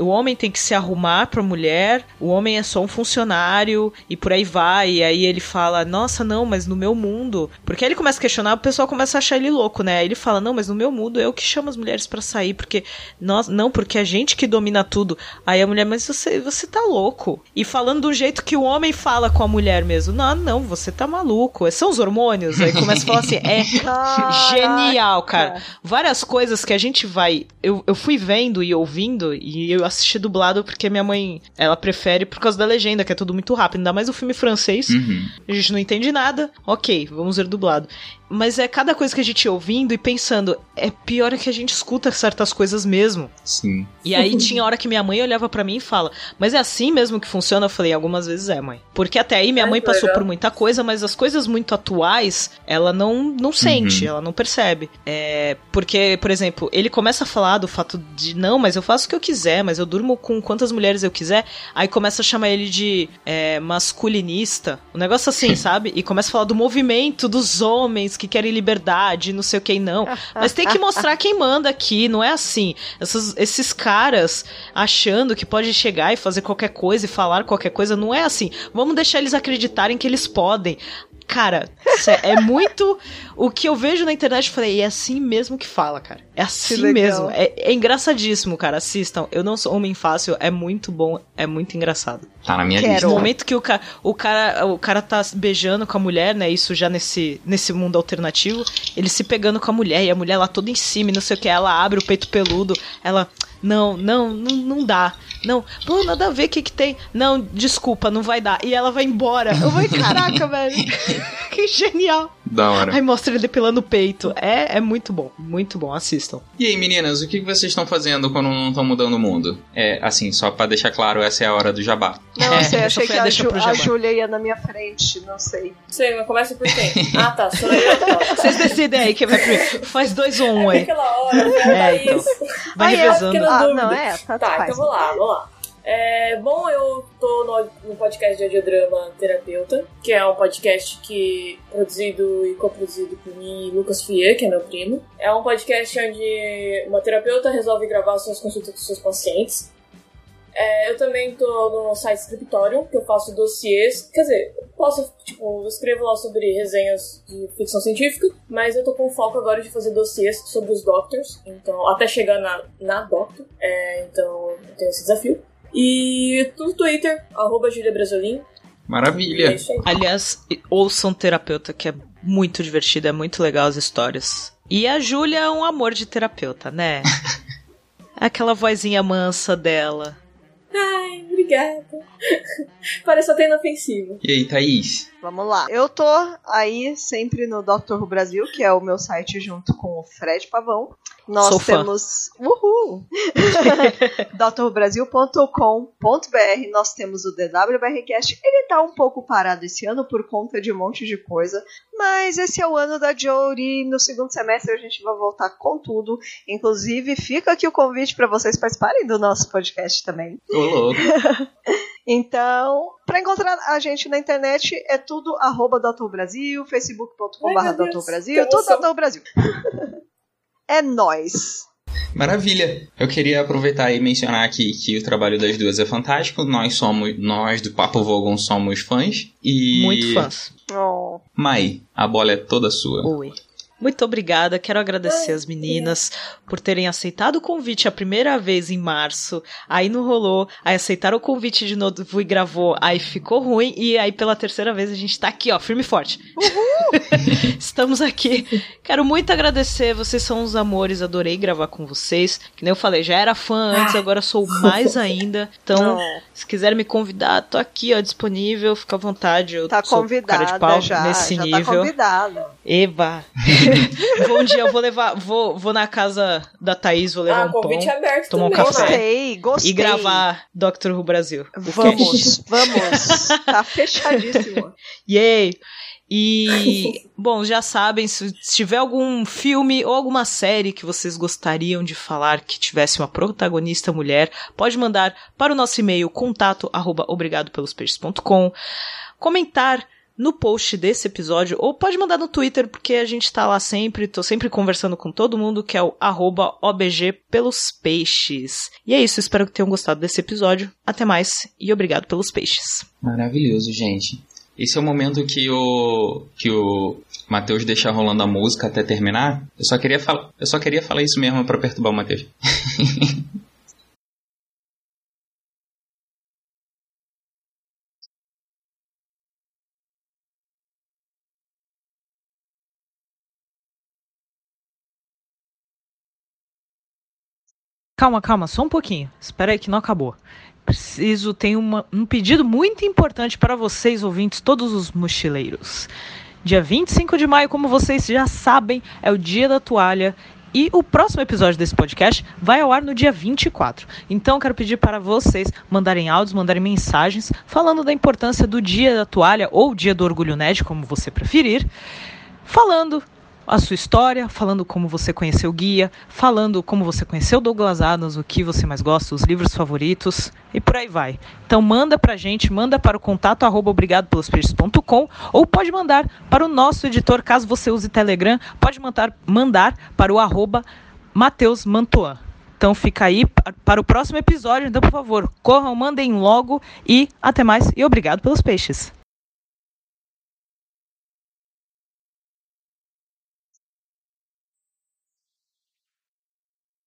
[SPEAKER 2] o homem tem que se arrumar pra mulher, o homem é só um funcionário e por aí vai. E aí ele fala: Nossa, não, mas no meu mundo. Porque aí ele começa a questionar, o pessoal começa a achar ele louco, né? Aí ele fala: Não, mas no meu mundo eu que chamo as mulheres pra sair, porque nós, não, porque a gente que domina tudo. Aí a mulher, mas você, você tá louco. E falando do jeito que o homem fala com a mulher mesmo: Não, não, você tá maluco. São os hormônios. Aí começa a falar assim: É genial, cara. Várias coisas que a gente vai. Eu, eu fui vendo e ouvindo, e eu assisti dublado porque minha mãe, ela prefere por causa da legenda, que é tudo muito rápido. Ainda mais o filme francês.
[SPEAKER 1] Uhum.
[SPEAKER 2] A gente não entende nada. Ok, vamos ver dublado. Mas é cada coisa que a gente ia ouvindo e pensando, é pior é que a gente escuta certas coisas mesmo.
[SPEAKER 1] Sim.
[SPEAKER 2] E aí tinha hora que minha mãe olhava pra mim e fala: "Mas é assim mesmo que funciona?" Eu falei: "Algumas vezes é, mãe". Porque até aí minha
[SPEAKER 4] Ai,
[SPEAKER 2] mãe
[SPEAKER 4] que
[SPEAKER 2] passou
[SPEAKER 4] legal.
[SPEAKER 2] por muita coisa, mas as coisas muito atuais, ela não não sente, ela não percebe. É, porque, por exemplo, ele começa a falar do fato de não, mas eu faço o que eu quiser, mas eu durmo com quantas mulheres eu quiser. Aí começa a chamar ele de é, masculinista, um negócio assim, sabe? E começa a falar do movimento dos homens que querem liberdade, não sei o que e não. Mas tem que mostrar quem manda aqui, não é assim. Essas- esses caras achando que pode chegar e fazer qualquer coisa e falar qualquer coisa, não é assim. Vamos deixar eles acreditarem que eles podem. Cara, é muito o que eu vejo na internet. Eu falei, é assim mesmo que fala, cara. É assim mesmo. É, é engraçadíssimo, cara. Assistam. Eu não sou homem fácil. É muito bom. É muito engraçado.
[SPEAKER 1] Tá na minha
[SPEAKER 3] Quero.
[SPEAKER 1] lista.
[SPEAKER 2] No momento que o, ca o, cara, o cara tá beijando com a mulher, né? Isso já nesse, nesse mundo alternativo. Ele se pegando com a mulher e a mulher lá toda em cima e não sei o que. Ela abre o peito peludo. Ela. Não, não, não, não dá. Não, pô, nada a ver, o que que tem? Não, desculpa, não vai dar. E ela vai embora. Eu vou, caraca, velho. que genial.
[SPEAKER 1] Da hora.
[SPEAKER 2] Aí mostra ele depilando o peito. É, é muito bom, muito bom. Assistam.
[SPEAKER 1] E aí, meninas, o que vocês estão fazendo quando não estão mudando o mundo? É, assim, só pra deixar claro, essa é a hora do jabá.
[SPEAKER 3] Não,
[SPEAKER 2] É,
[SPEAKER 3] sei,
[SPEAKER 2] eu
[SPEAKER 3] achei que
[SPEAKER 2] a
[SPEAKER 3] Ju, a. Júlia ia na minha frente, não sei.
[SPEAKER 4] Sei, mas começa por quem? Ah, tá, sou eu. Tá.
[SPEAKER 2] Vocês decidem aí quem vai primeiro. Faz dois ou um
[SPEAKER 4] É
[SPEAKER 2] aí.
[SPEAKER 4] aquela hora,
[SPEAKER 2] É,
[SPEAKER 4] Thaís.
[SPEAKER 2] Vai
[SPEAKER 3] Ah, é,
[SPEAKER 2] revezando.
[SPEAKER 4] porque
[SPEAKER 3] Ah, não, é, tá,
[SPEAKER 4] Tá,
[SPEAKER 3] faz.
[SPEAKER 4] então vamos lá, vamos lá. É, bom, eu tô no, no podcast de audiodrama Terapeuta, que é um podcast que produzido e coproduzido por mim e Lucas Fier, que é meu primo. É um podcast onde uma terapeuta resolve gravar suas consultas com seus pacientes. É, eu também tô no site Scriptorium, que eu faço dossiês. Quer dizer, posso, tipo, escrevo lá sobre resenhas de ficção científica, mas eu tô com foco agora de fazer dossiês sobre os Doctors, então, até chegar na, na Doctor. É, então, eu tenho esse desafio. E no Twitter, arroba Julia é
[SPEAKER 1] Maravilha.
[SPEAKER 4] aí.
[SPEAKER 2] Aliás, ouçam terapeuta, que é muito divertido, é muito legal as histórias. E a Júlia é um amor de terapeuta, né? Aquela vozinha mansa dela.
[SPEAKER 4] Ai, obrigada. Parece até inofensivo.
[SPEAKER 1] E aí, Thaís?
[SPEAKER 3] Vamos lá. Eu tô aí sempre no Dr. Who Brasil, que é o meu site junto com o Fred Pavão. Nós
[SPEAKER 2] Sou fã.
[SPEAKER 3] temos. Uhul! drbrasil.com.br. Nós temos o DWBRcast. Ele tá um pouco parado esse ano por conta de um monte de coisa. Mas esse é o ano da Jory. No segundo semestre a gente vai voltar com tudo. Inclusive, fica aqui o convite para vocês participarem do nosso podcast também.
[SPEAKER 1] Ô, louco.
[SPEAKER 3] Então, para encontrar a gente na internet é tudo arroba. Brasil, facebook.com.br. Brasil, tudo. Dr. Brasil. é nóis.
[SPEAKER 1] Maravilha. Eu queria aproveitar e mencionar aqui que o trabalho das duas é fantástico. Nós somos, nós do Papo Vogon somos fãs. E.
[SPEAKER 2] Muito fãs.
[SPEAKER 3] Oh,
[SPEAKER 1] Mai, a bola é toda sua.
[SPEAKER 2] Oi. Muito obrigada, quero agradecer as meninas por terem aceitado o convite a primeira vez em março, aí não rolou, aí aceitaram o convite de novo e gravou, aí ficou ruim, e aí pela terceira vez a gente tá aqui, ó, firme e forte. Estamos aqui. Quero muito agradecer, vocês são uns amores, adorei gravar com vocês. Que nem eu falei, já era fã antes, agora sou mais ainda. Então, se quiserem me convidar, tô aqui, ó, disponível, fica à vontade. Eu
[SPEAKER 3] Tá
[SPEAKER 2] sou cara de pau
[SPEAKER 3] já.
[SPEAKER 2] nesse
[SPEAKER 3] já
[SPEAKER 2] nível.
[SPEAKER 3] tá convidada.
[SPEAKER 2] Eba! um dia, eu vou levar, vou, vou na casa da Thaís, vou levar
[SPEAKER 4] Ah,
[SPEAKER 2] um pão
[SPEAKER 4] convite aberto
[SPEAKER 2] tomar um
[SPEAKER 4] também.
[SPEAKER 2] café.
[SPEAKER 4] né?
[SPEAKER 3] Gostei, gostei.
[SPEAKER 2] e gravar Doctor Who Brasil.
[SPEAKER 3] Vamos, vamos. Tá fechadíssimo.
[SPEAKER 2] Yay! E, bom, já sabem, se se tiver algum filme ou alguma série que vocês gostariam de falar que tivesse uma protagonista mulher, pode mandar para o nosso e-mail contato arroba obrigadopelospeixes.com, comentar no post desse episódio, ou pode mandar no Twitter, porque a gente tá lá sempre, tô sempre conversando com todo mundo, que é o arroba OBG pelos peixes. E é isso, espero que tenham gostado desse episódio. Até mais e obrigado pelos peixes.
[SPEAKER 1] Maravilhoso, gente. Esse é o momento que o que o Matheus deixa rolando a música até terminar. Eu só queria falar, eu só queria falar isso mesmo pra perturbar o Matheus.
[SPEAKER 2] calma, calma, só um pouquinho. Espera aí que não acabou. Preciso, tem uma, um pedido muito importante para vocês, ouvintes, todos os mochileiros. Dia 25 de maio, como vocês já sabem, é o dia da toalha e o próximo episódio desse podcast vai ao ar no dia 24. Então quero pedir para vocês mandarem áudios, mandarem mensagens falando da importância do dia da toalha ou dia do orgulho nerd, como você preferir, falando a sua história, falando como você conheceu o guia, falando como você conheceu Douglas Adams, o que você mais gosta, os livros favoritos e por aí vai. Então manda pra gente, manda para o contato arroba obrigadopelospeixes.com ou pode mandar para o nosso editor, caso você use Telegram, pode mandar, mandar para o arroba Mateus Mantoan. Então fica aí para o próximo episódio. Então, por favor, corram, mandem logo e até mais e obrigado pelos peixes.